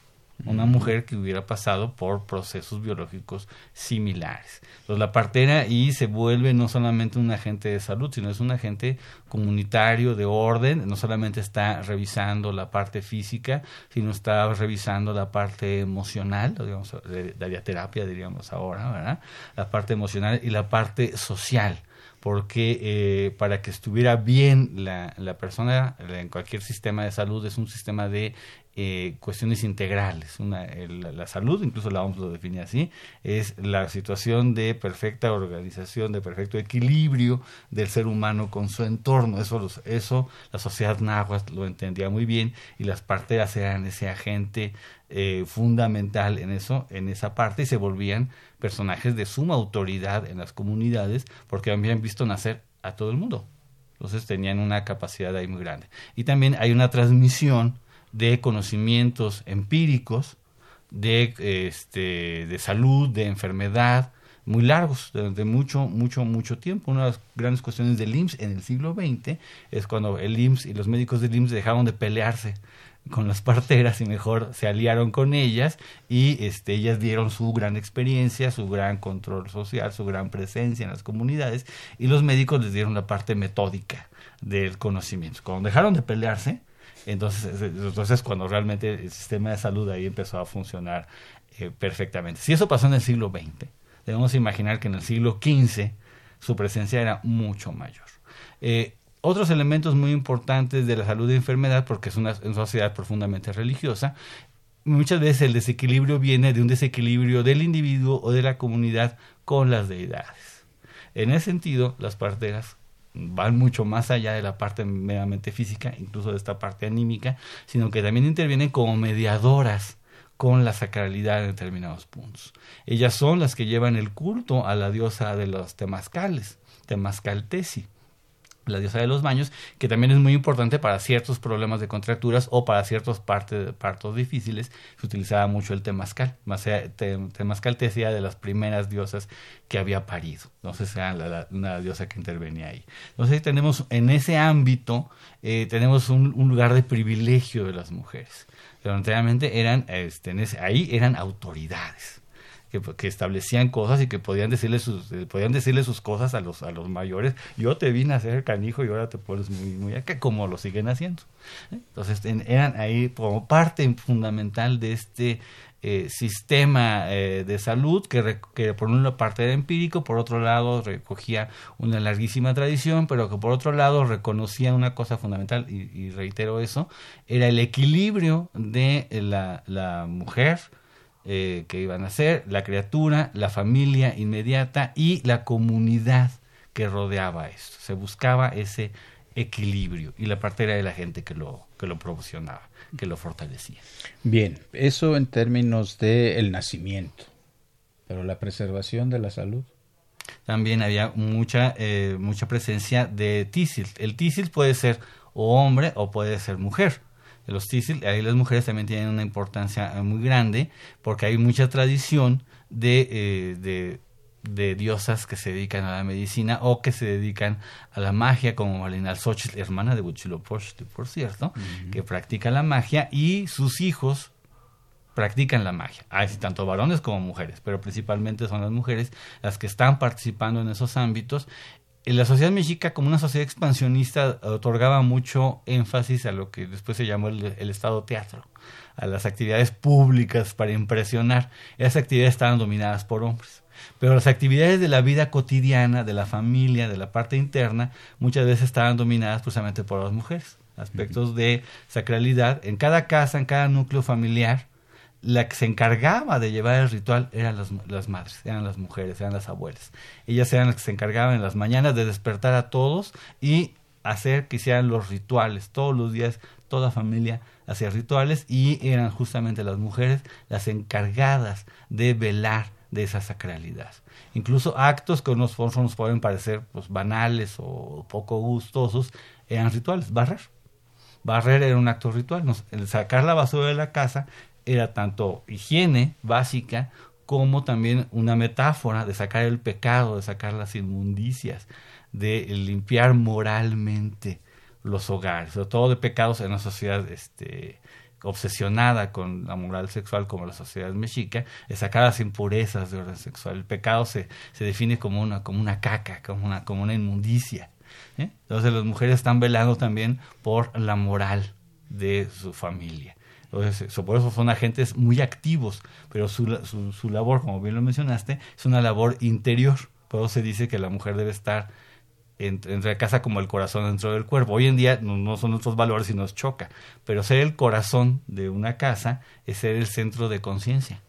una mujer que hubiera pasado por procesos biológicos similares. Entonces la partera y se vuelve no solamente un agente de salud, sino es un agente comunitario de orden, no solamente está revisando la parte física, sino está revisando la parte emocional, digamos, la terapia diríamos ahora, ¿verdad? La parte emocional y la parte social porque eh, para que estuviera bien la, la, persona en cualquier sistema de salud es un sistema de eh, cuestiones integrales. Una, la salud, incluso la OMS lo define así, es la situación de perfecta organización, de perfecto equilibrio del ser humano con su entorno. Eso, eso la sociedad náhuatl lo entendía muy bien y las parteras eran ese agente eh, fundamental en eso, en esa parte, y se volvían personajes de suma autoridad en las comunidades porque habían visto nacer a todo el mundo. Entonces tenían una capacidad ahí muy grande. Y también hay una transmisión de conocimientos empíricos de, este, de salud, de enfermedad, muy largos, de, mucho, mucho, mucho tiempo. Una de las grandes cuestiones del IMSS en el siglo XX es cuando el IMSS y los médicos del IMSS dejaron de pelearse con las parteras y mejor se aliaron con ellas y este, ellas dieron su gran experiencia, su gran control social, su gran presencia en las comunidades y los médicos les dieron la parte metódica del conocimiento. Cuando dejaron de pelearse, entonces, entonces cuando realmente el sistema de salud ahí empezó a funcionar eh, perfectamente. Si eso pasó en el siglo XX, debemos imaginar que en el siglo XV su presencia era mucho mayor. Eh, otros elementos muy importantes de la salud y enfermedad, porque es una sociedad profundamente religiosa, muchas veces el desequilibrio viene de un desequilibrio del individuo o de la comunidad con las deidades. En ese sentido, las parteras van mucho más allá de la parte meramente física, incluso de esta parte anímica, sino que también intervienen como mediadoras con la sacralidad en determinados puntos. Ellas son las que llevan el culto a la diosa de los temazcales, Temazcaltesi la diosa de los baños, que también es muy importante para ciertos problemas de contracturas o para ciertos partos difíciles. Se utilizaba mucho el temazcal. Temazcal te decía de las primeras diosas que había parido. Entonces era una diosa que intervenía ahí. Entonces tenemos en ese ámbito, eh, tenemos un, lugar de privilegio de las mujeres. Pero eran, este, ahí eran autoridades que, establecían cosas y que podían decirle sus eh, podían decirle sus cosas a los a los mayores yo te vine a hacer canijo y ahora te pones muy muy acá como lo siguen haciendo ¿eh? entonces eran ahí como parte fundamental de este eh, sistema de salud que, que, por una parte era empírico, por otro lado recogía una larguísima tradición, pero que por otro lado reconocía una cosa fundamental, y, y reitero eso, era el equilibrio de la, la mujer eh, que iban a ser, la criatura, la familia inmediata y la comunidad que rodeaba esto. Se buscaba ese equilibrio y la parte era de la gente que lo, que lo proporcionaba, que lo fortalecía. Bien, eso en términos del el nacimiento, pero la preservación de la salud. También había mucha, eh, mucha presencia de tísil. El tísil puede ser o hombre o puede ser mujer los tísil, ahí las mujeres también tienen una importancia eh, muy grande porque hay mucha tradición de, eh, de, de, diosas que se dedican a la medicina o que se dedican a la magia, como Malina Xochitl, hermana de Huitzilopochtli, por cierto, que practica la magia y sus hijos practican la magia. Hay tanto varones como mujeres, pero principalmente son las mujeres las que están participando en esos ámbitos la sociedad mexica, como una sociedad expansionista, otorgaba mucho énfasis a lo que después se llamó el, Estado teatro, a las actividades públicas para impresionar. Esas actividades estaban dominadas por hombres. Pero las actividades de la vida cotidiana, de la familia, de la parte interna, muchas veces estaban dominadas precisamente por las mujeres. Aspectos de sacralidad. En cada casa, en cada núcleo familiar, la que se encargaba de llevar el ritual eran las, las, madres, eran las mujeres, eran las abuelas. Ellas eran las que se encargaban en las mañanas de despertar a todos y hacer que hicieran los rituales. Todos los días, toda familia hacía rituales y eran justamente las mujeres las encargadas de velar de esa sacralidad. Incluso actos que a nos pueden parecer pues, banales o poco gustosos eran rituales. Barrer. Barrer era un acto ritual. el sacar la basura de la casa era tanto higiene básica como también una metáfora de sacar el pecado, de sacar las inmundicias, de limpiar moralmente los hogares, sobre todo de pecados en una sociedad este, obsesionada con la moral sexual como la sociedad mexica, de sacar las impurezas de orden sexual. El pecado se, se define como una, como una caca, como una, como una inmundicia. ¿eh? Entonces las mujeres están velando también por la moral de su familia. Entonces, por eso son agentes muy activos, pero su, su, labor, como bien lo mencionaste, es una labor interior. Por eso se dice que la mujer debe estar entre, la casa como el corazón dentro del cuerpo. Hoy en día no, son nuestros valores y nos choca, pero ser el corazón de una casa es ser el centro de conciencia,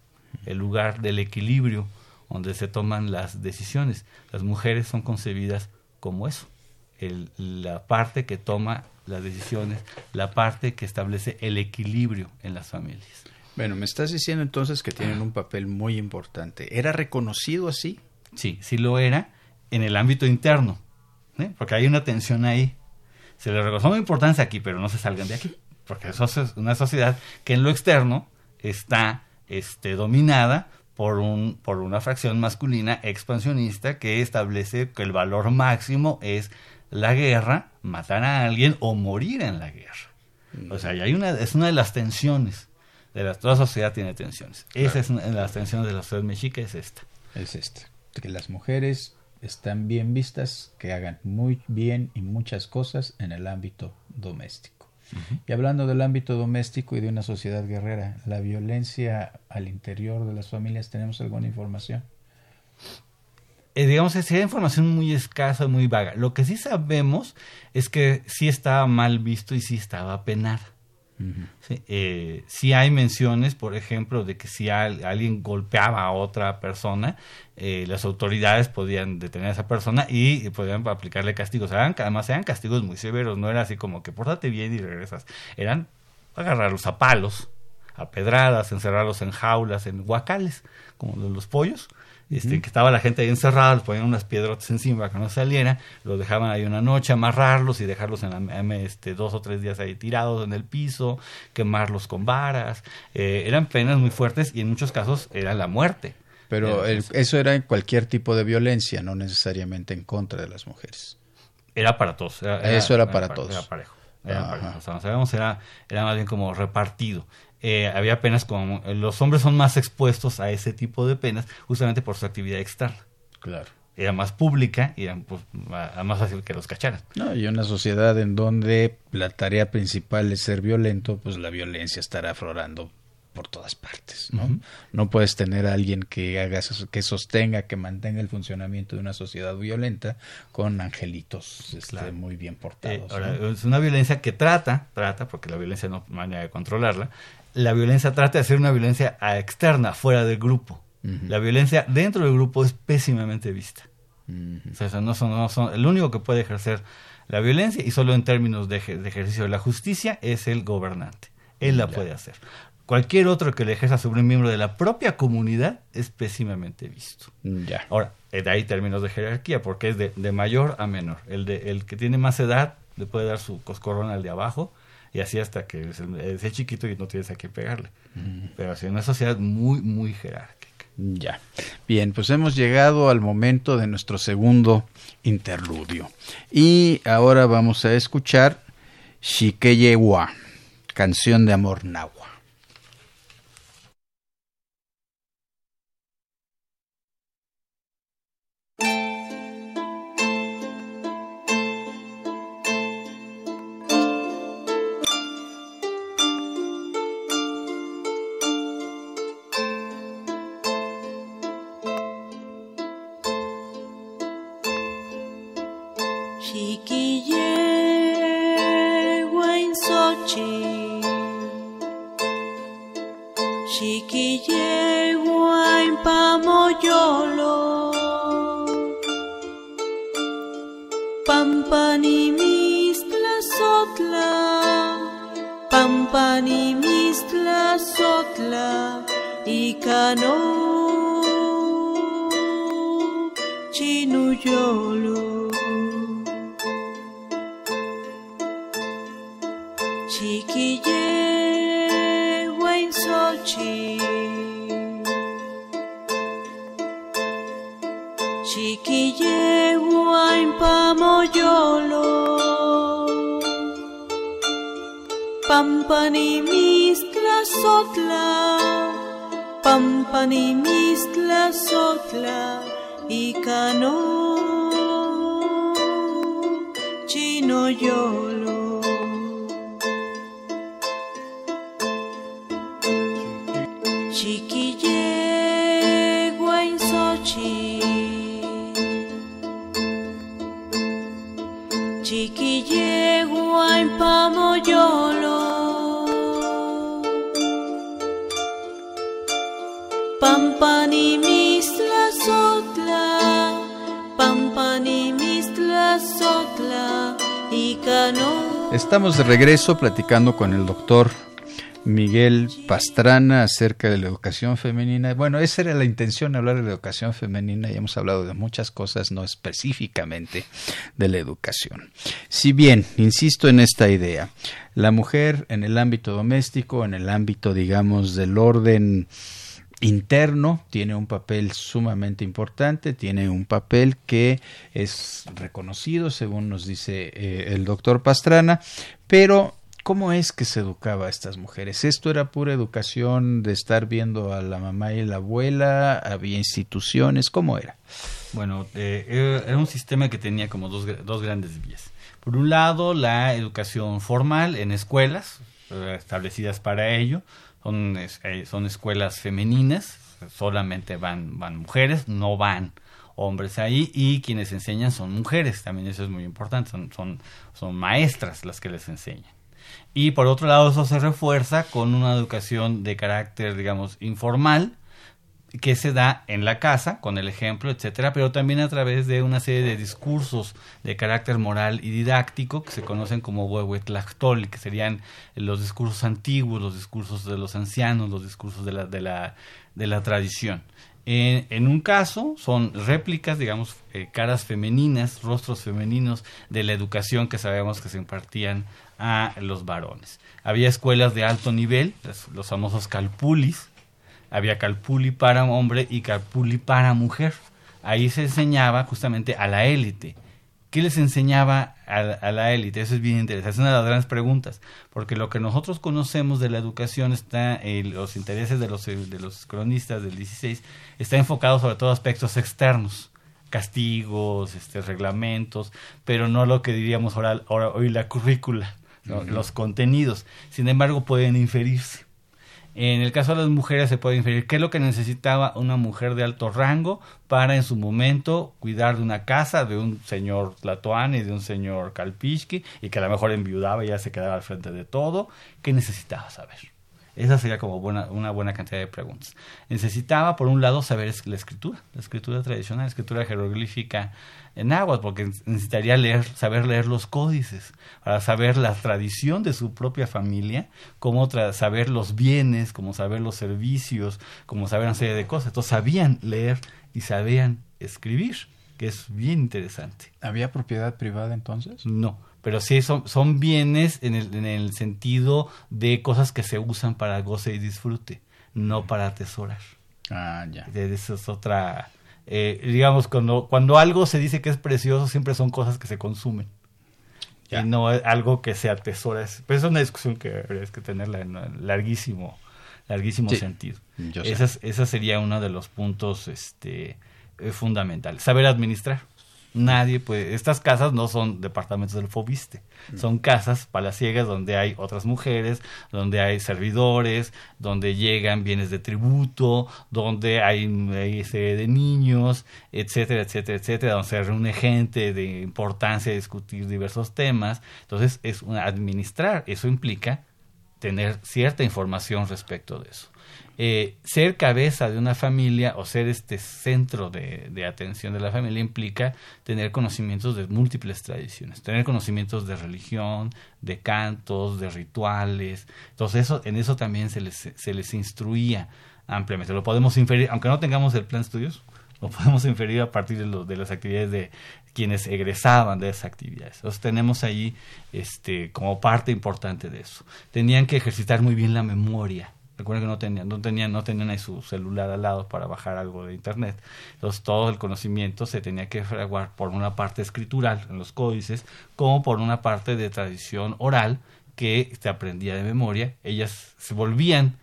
el lugar del equilibrio donde se toman las decisiones. Las mujeres son concebidas como eso, la parte que toma las decisiones, la parte que establece el equilibrio en las familias. Bueno, me estás diciendo entonces que tienen un papel muy importante. ¿Era reconocido así? Sí, sí lo era en el ámbito interno, ¿eh? porque hay una tensión ahí. Se le reconoce importancia aquí, pero no se salgan de aquí, porque eso es una sociedad que en lo externo está este, dominada por, un, por una fracción masculina expansionista que establece que el valor máximo es la guerra, matar a alguien o morir en la guerra. O sea, hay una, es una de las tensiones. De la, toda sociedad tiene tensiones. Esa es una de las tensiones de la sociedad mexica, es esta. Es esta. Que las mujeres están bien vistas, que hagan muy bien y muchas cosas en el ámbito doméstico. Y hablando del ámbito doméstico y de una sociedad guerrera, la violencia al interior de las familias, ¿tenemos alguna información? Eh, digamos, sería información muy escasa, muy vaga. Lo que sí sabemos es que sí estaba mal visto y sí estaba penada. Eh, sí, hay menciones, por ejemplo, de que si alguien golpeaba a otra persona, eh, las autoridades podían detener a esa persona y podían aplicarle castigos. además, eran castigos muy severos, no era así como que pórtate bien y regresas. Eran agarrarlos a palos, a pedradas, encerrarlos en jaulas, en guacales, como los pollos este, que estaba la gente ahí encerrada, les ponían unas piedrotas encima para que no saliera, los dejaban ahí una noche, amarrarlos y dejarlos en la, este, dos o tres días ahí tirados en el piso, quemarlos con varas. Eh, eran penas muy fuertes y en muchos casos era la muerte. Pero eso era en cualquier tipo de violencia, no necesariamente en contra de las mujeres. Era para todos. eso era, para, todos. Era parejo. Era O sea, sabemos, era, era más bien como repartido. Eh, había penas como los hombres son más expuestos a ese tipo de penas justamente por su actividad externa. Claro. Era más pública y era pues, más fácil que los cacharan. No, y una sociedad en donde la tarea principal es ser violento, pues la violencia estará aflorando por todas partes, ¿no? No puedes tener a alguien que haga que sostenga, que mantenga el funcionamiento de una sociedad violenta con angelitos este, muy bien portados. Eh, es una violencia que trata, trata, porque la violencia no hay manera de controlarla, la violencia trata de ser una violencia externa, fuera del grupo. La violencia dentro del grupo es pésimamente vista. o sea, no son, no son, el único que puede ejercer la violencia y solo en términos de, ejercicio de la justicia es el gobernante. Él la puede hacer. Cualquier otro que le ejerza sobre un miembro de la propia comunidad es pésimamente visto. Ya. Ahora, de ahí términos de jerarquía, porque es de, de mayor a menor. El, de, el que tiene más edad le puede dar su coscorrón al de abajo y así hasta que es, chiquito y no tienes a qué pegarle. Pero así una sociedad muy, muy jerárquica. Ya. Bien, pues hemos llegado al momento de nuestro segundo interludio. Y ahora vamos a escuchar Shikeyewa, canción de amor náhuatl. Pampani mistla sotla pampani mistla sotla ikano chino yolo Estamos de regreso platicando con el doctor Miguel Pastrana acerca de la educación femenina. Bueno, esa era la intención, hablar de la educación femenina y hemos hablado de muchas cosas, no específicamente de la educación. Si bien, insisto en esta idea, la mujer en el ámbito doméstico, en el ámbito, digamos, del orden interno tiene un papel sumamente importante, tiene un papel que es reconocido, según nos dice eh, el doctor Pastrana, pero ¿cómo es que se educaba a estas mujeres? ¿Esto era pura educación de estar viendo a la mamá y la abuela? ¿Había instituciones? ¿Cómo era? Bueno, eh, era un sistema que tenía como dos, dos grandes vías. Por un lado, la educación formal en escuelas eh, establecidas para ello, son, eh, son escuelas femeninas, solamente van, van mujeres, no van hombres ahí y quienes enseñan son mujeres, también eso es muy importante, son, son, son maestras las que les enseñan. Y por otro lado eso se refuerza con una educación de carácter, digamos, informal, que se da en la casa, con el ejemplo, etcétera, pero también a través de una serie de discursos de carácter moral y didáctico que se conocen como huehuetlactol, que serían los discursos antiguos, los discursos de los ancianos, los discursos de la, de la, de la tradición. En, un caso son réplicas, digamos, eh, caras femeninas, rostros femeninos de la educación que sabemos que se impartían a los varones. Había escuelas de alto nivel, los, los famosos calpulis, había calpuli para hombre y calpuli para mujer. Ahí se enseñaba justamente a la élite. ¿Qué les enseñaba a, a la élite? Eso es bien interesante. Es una de las grandes preguntas, porque lo que nosotros conocemos de la educación está, eh, los intereses de los, de los cronistas del 16, está enfocado sobre todo a aspectos externos, castigos, este, reglamentos, pero no lo que diríamos ahora, ahora hoy la currícula, ¿no? uh -huh. los contenidos. Sin embargo, pueden inferirse. En el caso de las mujeres se puede inferir qué es lo que necesitaba una mujer de alto rango para en su momento cuidar de una casa de un señor Tlatoani y de un señor Kalpishki y que a lo mejor enviudaba y ya se quedaba al frente de todo. ¿Qué necesitaba saber? Esa sería como buena, una buena cantidad de preguntas. Necesitaba, por un lado, saber la escritura, la escritura tradicional, la escritura jeroglífica en agua, porque necesitaría leer, saber leer los códices, para saber la tradición de su propia familia, como saber los bienes, como saber los servicios, como saber una serie de cosas. Entonces sabían leer y sabían escribir, que es bien interesante. ¿Había propiedad privada entonces? No pero sí son, son bienes en el, en el sentido de cosas que se usan para goce y disfrute, no para atesorar. Ah, ya. Eso es otra... Eh, digamos, cuando, cuando algo se dice que es precioso, siempre son cosas que se consumen. Ya. Y no algo que se atesora. Pero es una discusión que habrías que tenerla en larguísimo, larguísimo sí, sentido. Esa, esa sería uno de los puntos este, fundamentales. Saber administrar nadie puede. Estas casas no son departamentos del Fobiste, son casas palaciegas donde hay otras mujeres, donde hay servidores, donde llegan bienes de tributo, donde hay, hay serie de niños, etcétera, etcétera, etcétera, donde se reúne gente de importancia a discutir diversos temas. Entonces, es una, administrar, eso implica tener cierta información respecto de eso. Eh, ser cabeza de una familia o ser este centro de, atención de la familia implica tener conocimientos de múltiples tradiciones, tener conocimientos de religión, de cantos, de rituales. Entonces, eso, en eso también se les, se les instruía ampliamente. Lo podemos inferir, aunque no tengamos el plan estudios, lo podemos inferir a partir de, de las actividades de quienes egresaban de esas actividades. Entonces tenemos ahí este, como parte importante de eso. Tenían que ejercitar muy bien la memoria. Recuerden que no tenían, no tenían, no tenían ahí su celular al lado para bajar algo de internet. Entonces todo el conocimiento se tenía que fraguar por una parte escritural en los códices, como por una parte de tradición oral que se aprendía de memoria. Ellas se volvían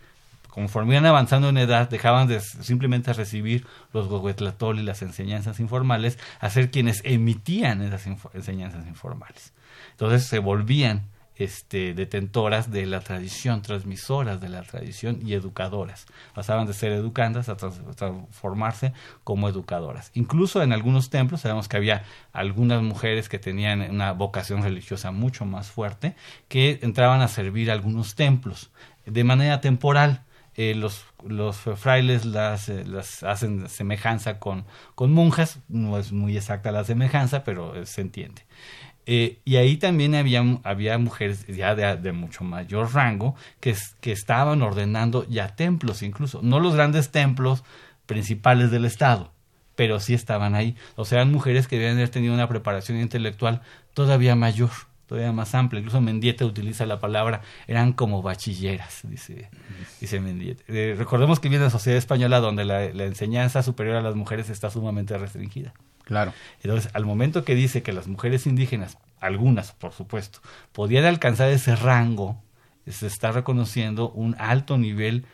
conforme iban avanzando en edad, dejaban de simplemente recibir los goguetlatol y las enseñanzas informales a ser quienes emitían esas enseñanzas informales. Entonces se volvían este, detentoras de la tradición, transmisoras de la tradición y educadoras. Pasaban de ser educandas a transformarse como educadoras. Incluso en algunos templos sabemos que había algunas mujeres que tenían una vocación religiosa mucho más fuerte que entraban a servir algunos templos de manera temporal eh, los, los frailes las, eh, las hacen semejanza con, con monjas, no es muy exacta la semejanza, pero eh, se entiende. Y ahí también había, había mujeres ya de, de, mucho mayor rango que, que estaban ordenando ya templos incluso, no los grandes templos principales del Estado, pero sí estaban ahí. O sea, eran mujeres que debían haber tenido una preparación intelectual todavía mayor todavía más amplia. Incluso Mendieta utiliza la palabra, eran como bachilleras, dice, dice Mendieta. Eh, recordemos que viene de la sociedad española donde la, enseñanza superior a las mujeres está sumamente restringida. Claro. Entonces, al momento que dice que las mujeres indígenas, algunas por supuesto, podían alcanzar ese rango, se está reconociendo un alto nivel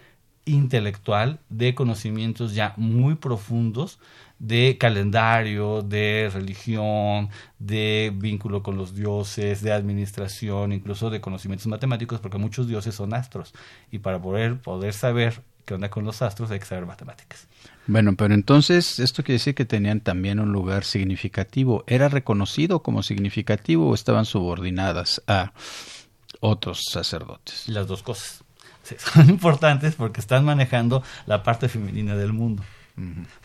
intelectual de conocimientos ya muy profundos de calendario, de religión, de vínculo con los dioses, de administración, incluso de conocimientos matemáticos, porque muchos dioses son astros. Y para poder, poder saber qué onda con los astros hay que saber matemáticas. Bueno, pero entonces esto quiere decir que tenían también un lugar significativo. ¿Era reconocido como significativo o estaban subordinadas a otros sacerdotes? Las dos cosas. son importantes porque están manejando la parte femenina del mundo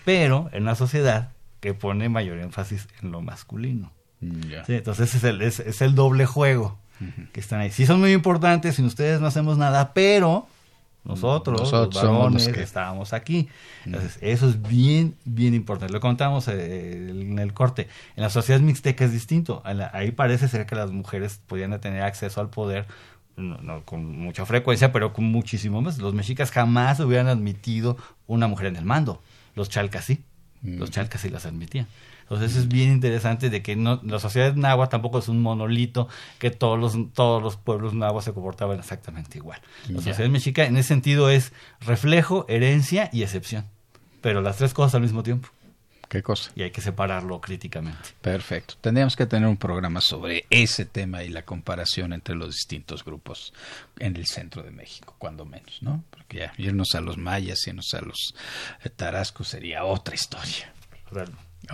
pero en una sociedad que pone mayor énfasis en lo masculino. Mm, entonces es el, es, el doble juego que están ahí. Sí son muy importantes, sin ustedes no hacemos nada, pero nosotros, los varones, que... estábamos aquí. Entonces, eso es bien, bien importante. Lo contamos eh, en el corte. En la sociedad mixteca es distinto. Ahí parece ser que las mujeres podían tener acceso al poder no, con mucha frecuencia, pero con muchísimo más. Los mexicas jamás hubieran admitido una mujer en el mando. Los chalcas sí, los chalcas sí las admitían. Entonces es bien interesante de que no, la sociedad náhuatl tampoco es un monolito que todos los, todos los pueblos náhuatl se comportaban exactamente igual. La sociedad mexica en ese sentido es reflejo, herencia y excepción. Pero las tres cosas al mismo tiempo. ¿Qué cosa? Y hay que separarlo críticamente. Perfecto. Tendríamos que tener un programa sobre ese tema y la comparación entre los distintos grupos en el centro de México, cuando menos, ¿no? Porque ya irnos a los mayas, irnos a los tarascos sería otra historia.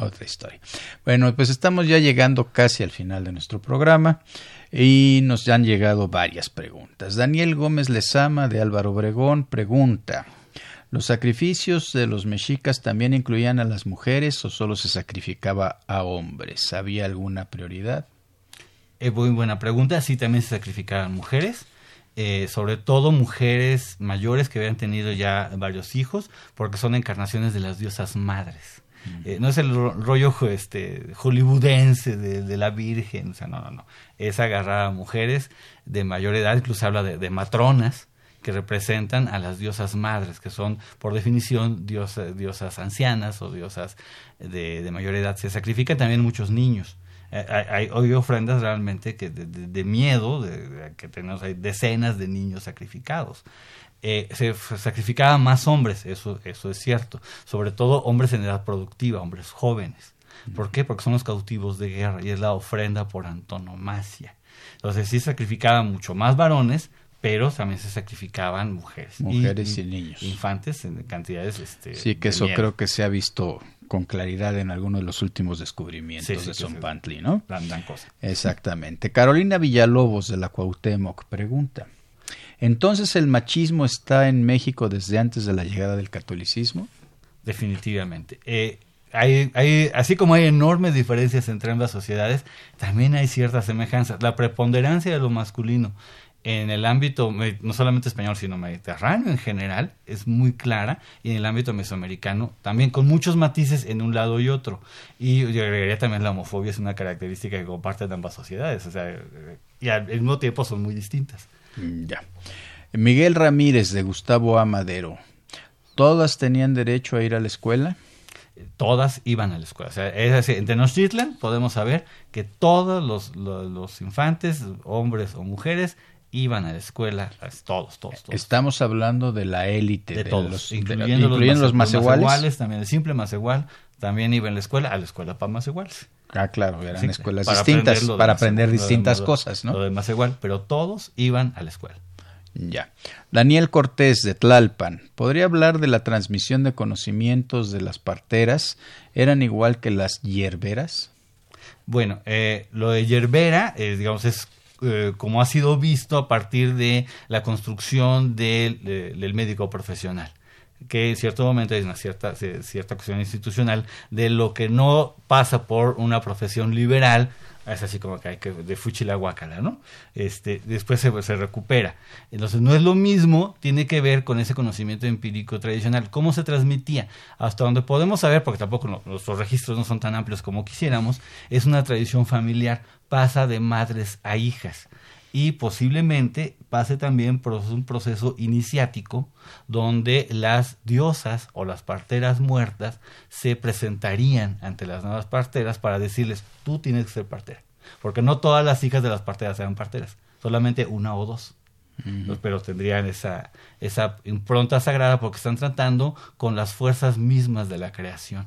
Otra historia. Bueno, pues estamos ya llegando casi al final de nuestro programa y nos han llegado varias preguntas. Daniel Gómez Lezama de Álvaro Obregón pregunta. ¿Los sacrificios de los mexicas también incluían a las mujeres o solo se sacrificaba a hombres? ¿Había alguna prioridad? Es muy buena pregunta. Sí, también se sacrificaban mujeres. Eh, sobre todo mujeres mayores que habían tenido ya varios hijos, porque son encarnaciones de las diosas madres. Eh, no es el rollo este, hollywoodense de, la Virgen, o sea, no, no, no. Es agarrar a mujeres de mayor edad, incluso habla de matronas, que representan a las diosas madres, que son por definición diosas, diosas ancianas o diosas de, mayor edad. Se sacrifican también muchos niños. Eh, hay, ofrendas realmente que de, miedo, de, que tenemos hay decenas de niños sacrificados. Eh, se sacrificaban más hombres, eso, eso es cierto, sobre todo hombres en edad productiva, hombres jóvenes. ¿Por qué? Porque son los cautivos de guerra y es la ofrenda por antonomasia. Entonces sí sacrificaban mucho más varones, pero también se sacrificaban mujeres. Mujeres y, niños. Infantes en cantidades. Este, sí, que eso creo que se ha visto con claridad en algunos de los últimos descubrimientos de Son Pantli, ¿no? Dan. Exactamente. Carolina Villalobos de la Cuauhtémoc pregunta. ¿Entonces el machismo está en México desde antes de la llegada del catolicismo? Definitivamente. Eh, hay, hay, así como hay enormes diferencias entre ambas sociedades, también hay ciertas semejanzas. La preponderancia de lo masculino en el ámbito, no solamente español, sino mediterráneo en general, es muy clara, y en el ámbito mesoamericano también, con muchos matices en un lado y otro. Y yo agregaría también la homofobia es una característica que comparten ambas sociedades, o sea, y al mismo tiempo son muy distintas. Ya. Miguel Ramírez de Gustavo Amadero, ¿todas tenían derecho a ir a la escuela? todas iban a la escuela. O sea, es así, en Tenochtitlan podemos saber que todos los, los, infantes, hombres o mujeres, iban a la escuela, todos, todos, todos. Estamos hablando de la élite, de, todos, los, incluyendo, los, más, iguales. también el simple más igual, también iba a la escuela, a la escuela para más iguales. Ah, claro, eran escuelas distintas para aprender distintas cosas, ¿no? Lo de más igual, pero todos iban a la escuela. Ya. Daniel Cortés de Tlalpan, ¿podría hablar de la transmisión de conocimientos de las parteras? ¿Eran igual que las hierberas? Bueno, eh, lo de yerbera, eh, digamos, es eh, como ha sido visto a partir de la construcción del médico profesional que en cierto momento hay una cierta, cierta cuestión institucional de lo que no pasa por una profesión liberal es así como que hay que de fuchila guacala, ¿no? Este, después se, se, recupera. Entonces no es lo mismo, tiene que ver con ese conocimiento empírico tradicional, cómo se transmitía, hasta donde podemos saber, porque tampoco nuestros registros no son tan amplios como quisiéramos, es una tradición familiar, pasa de madres a hijas y posiblemente pase también por un proceso iniciático donde las diosas o las parteras muertas se presentarían ante las nuevas parteras para decirles, tú tienes que ser partera. Porque no todas las hijas de las parteras eran parteras, solamente una o dos. Pero tendrían esa, esa impronta sagrada porque están tratando con las fuerzas mismas de la creación.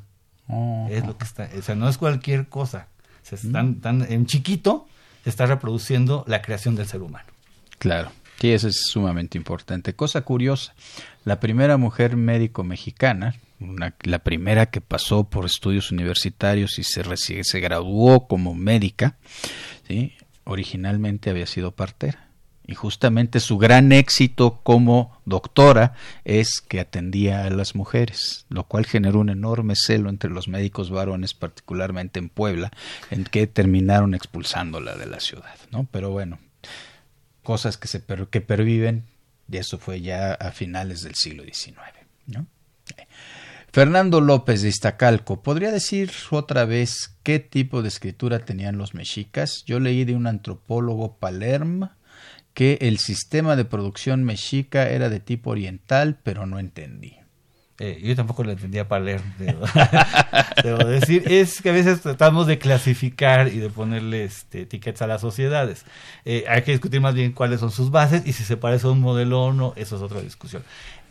Es lo que está, o sea, no es cualquier cosa. Se están, están en chiquito, está reproduciendo la creación del ser humano. Claro, sí, eso es sumamente importante. Cosa curiosa, la primera mujer médico mexicana, la primera que pasó por estudios universitarios y se, se graduó como médica, ¿sí? originalmente había sido partera. Y justamente su gran éxito como doctora es que atendía a las mujeres, lo cual generó un enorme celo entre los médicos varones, particularmente en Puebla, en que terminaron expulsándola de la ciudad, ¿no? Pero bueno, cosas que se que perviven, y eso fue ya a finales del siglo XIX, ¿no? Fernando López de Iztacalco, ¿podría decir otra vez qué tipo de escritura tenían los mexicas? Yo leí de un antropólogo Palermo que el sistema de producción mexica era de tipo oriental, pero no entendí. Eh, yo tampoco lo entendía para leer, debo, decir. Es que a veces tratamos de clasificar y de ponerle este, etiquetas a las sociedades. Eh, hay que discutir más bien cuáles son sus bases y si se parece a un modelo o no, eso es otra discusión.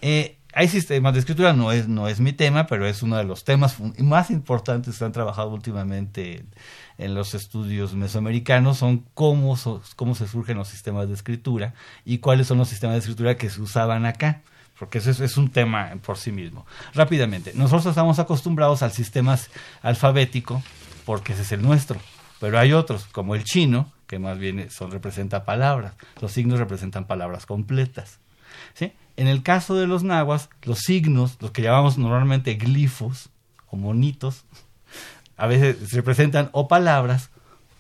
Eh, hay sistemas de escritura, no es, no es mi tema, pero es uno de los temas más importantes que han trabajado últimamente en los estudios mesoamericanos son cómo, cómo se surgen los sistemas de escritura y cuáles son los sistemas de escritura que se usaban acá porque eso es, un tema por sí mismo. Rápidamente, nosotros estamos acostumbrados al sistema alfabético porque ese es el nuestro, pero hay otros, como el chino, que más bien son, representa palabras, los signos representan palabras completas. ¿sí? En el caso de los nahuas, los signos, los que llamamos normalmente glifos o monitos, a veces se representan o palabras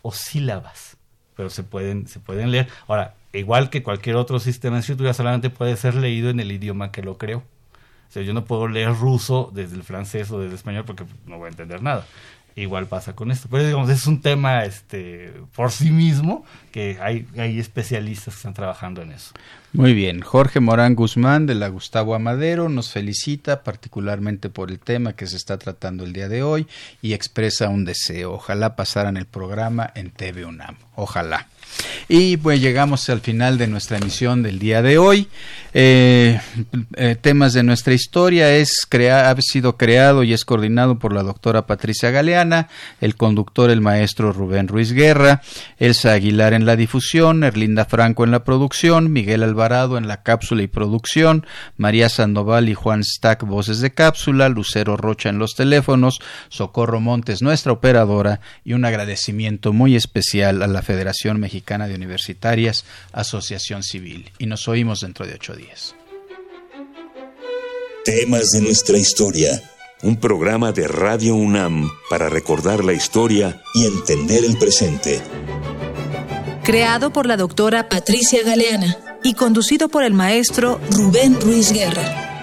o sílabas, pero se pueden, se pueden leer. Ahora, igual que cualquier otro sistema de escritura, solamente puede ser leído en el idioma que lo creó. O sea, yo no puedo leer ruso desde el francés o desde el español porque no voy a entender nada. Igual pasa con esto. Pero digamos, es un tema este, por sí mismo que hay, hay especialistas que están trabajando en eso. Muy bien. Jorge Morán Guzmán de la Gustavo Amadero nos felicita particularmente por el tema que se está tratando el día de hoy y expresa un deseo. Ojalá pasaran el programa en TV UNAM. Ojalá. Y pues llegamos al final de nuestra emisión del día de hoy. Eh, eh, temas de nuestra historia es crea, ha sido creado y es coordinado por la doctora Patricia Galeana, el conductor el maestro Rubén Ruiz Guerra, Elsa Aguilar en la difusión, Erlinda Franco en la producción, Miguel En la cápsula y producción, María Sandoval y Juan Stack voces de cápsula, Lucero Rocha en los teléfonos, Socorro Montes nuestra operadora y un agradecimiento muy especial a la Federación Mexicana de Universitarias, Asociación Civil. Y nos oímos dentro de ocho días. Temas de nuestra historia. Un programa de Radio UNAM para recordar la historia y entender el presente. Creado por la doctora Patricia Galeana y conducido por el maestro Rubén Ruiz Guerra.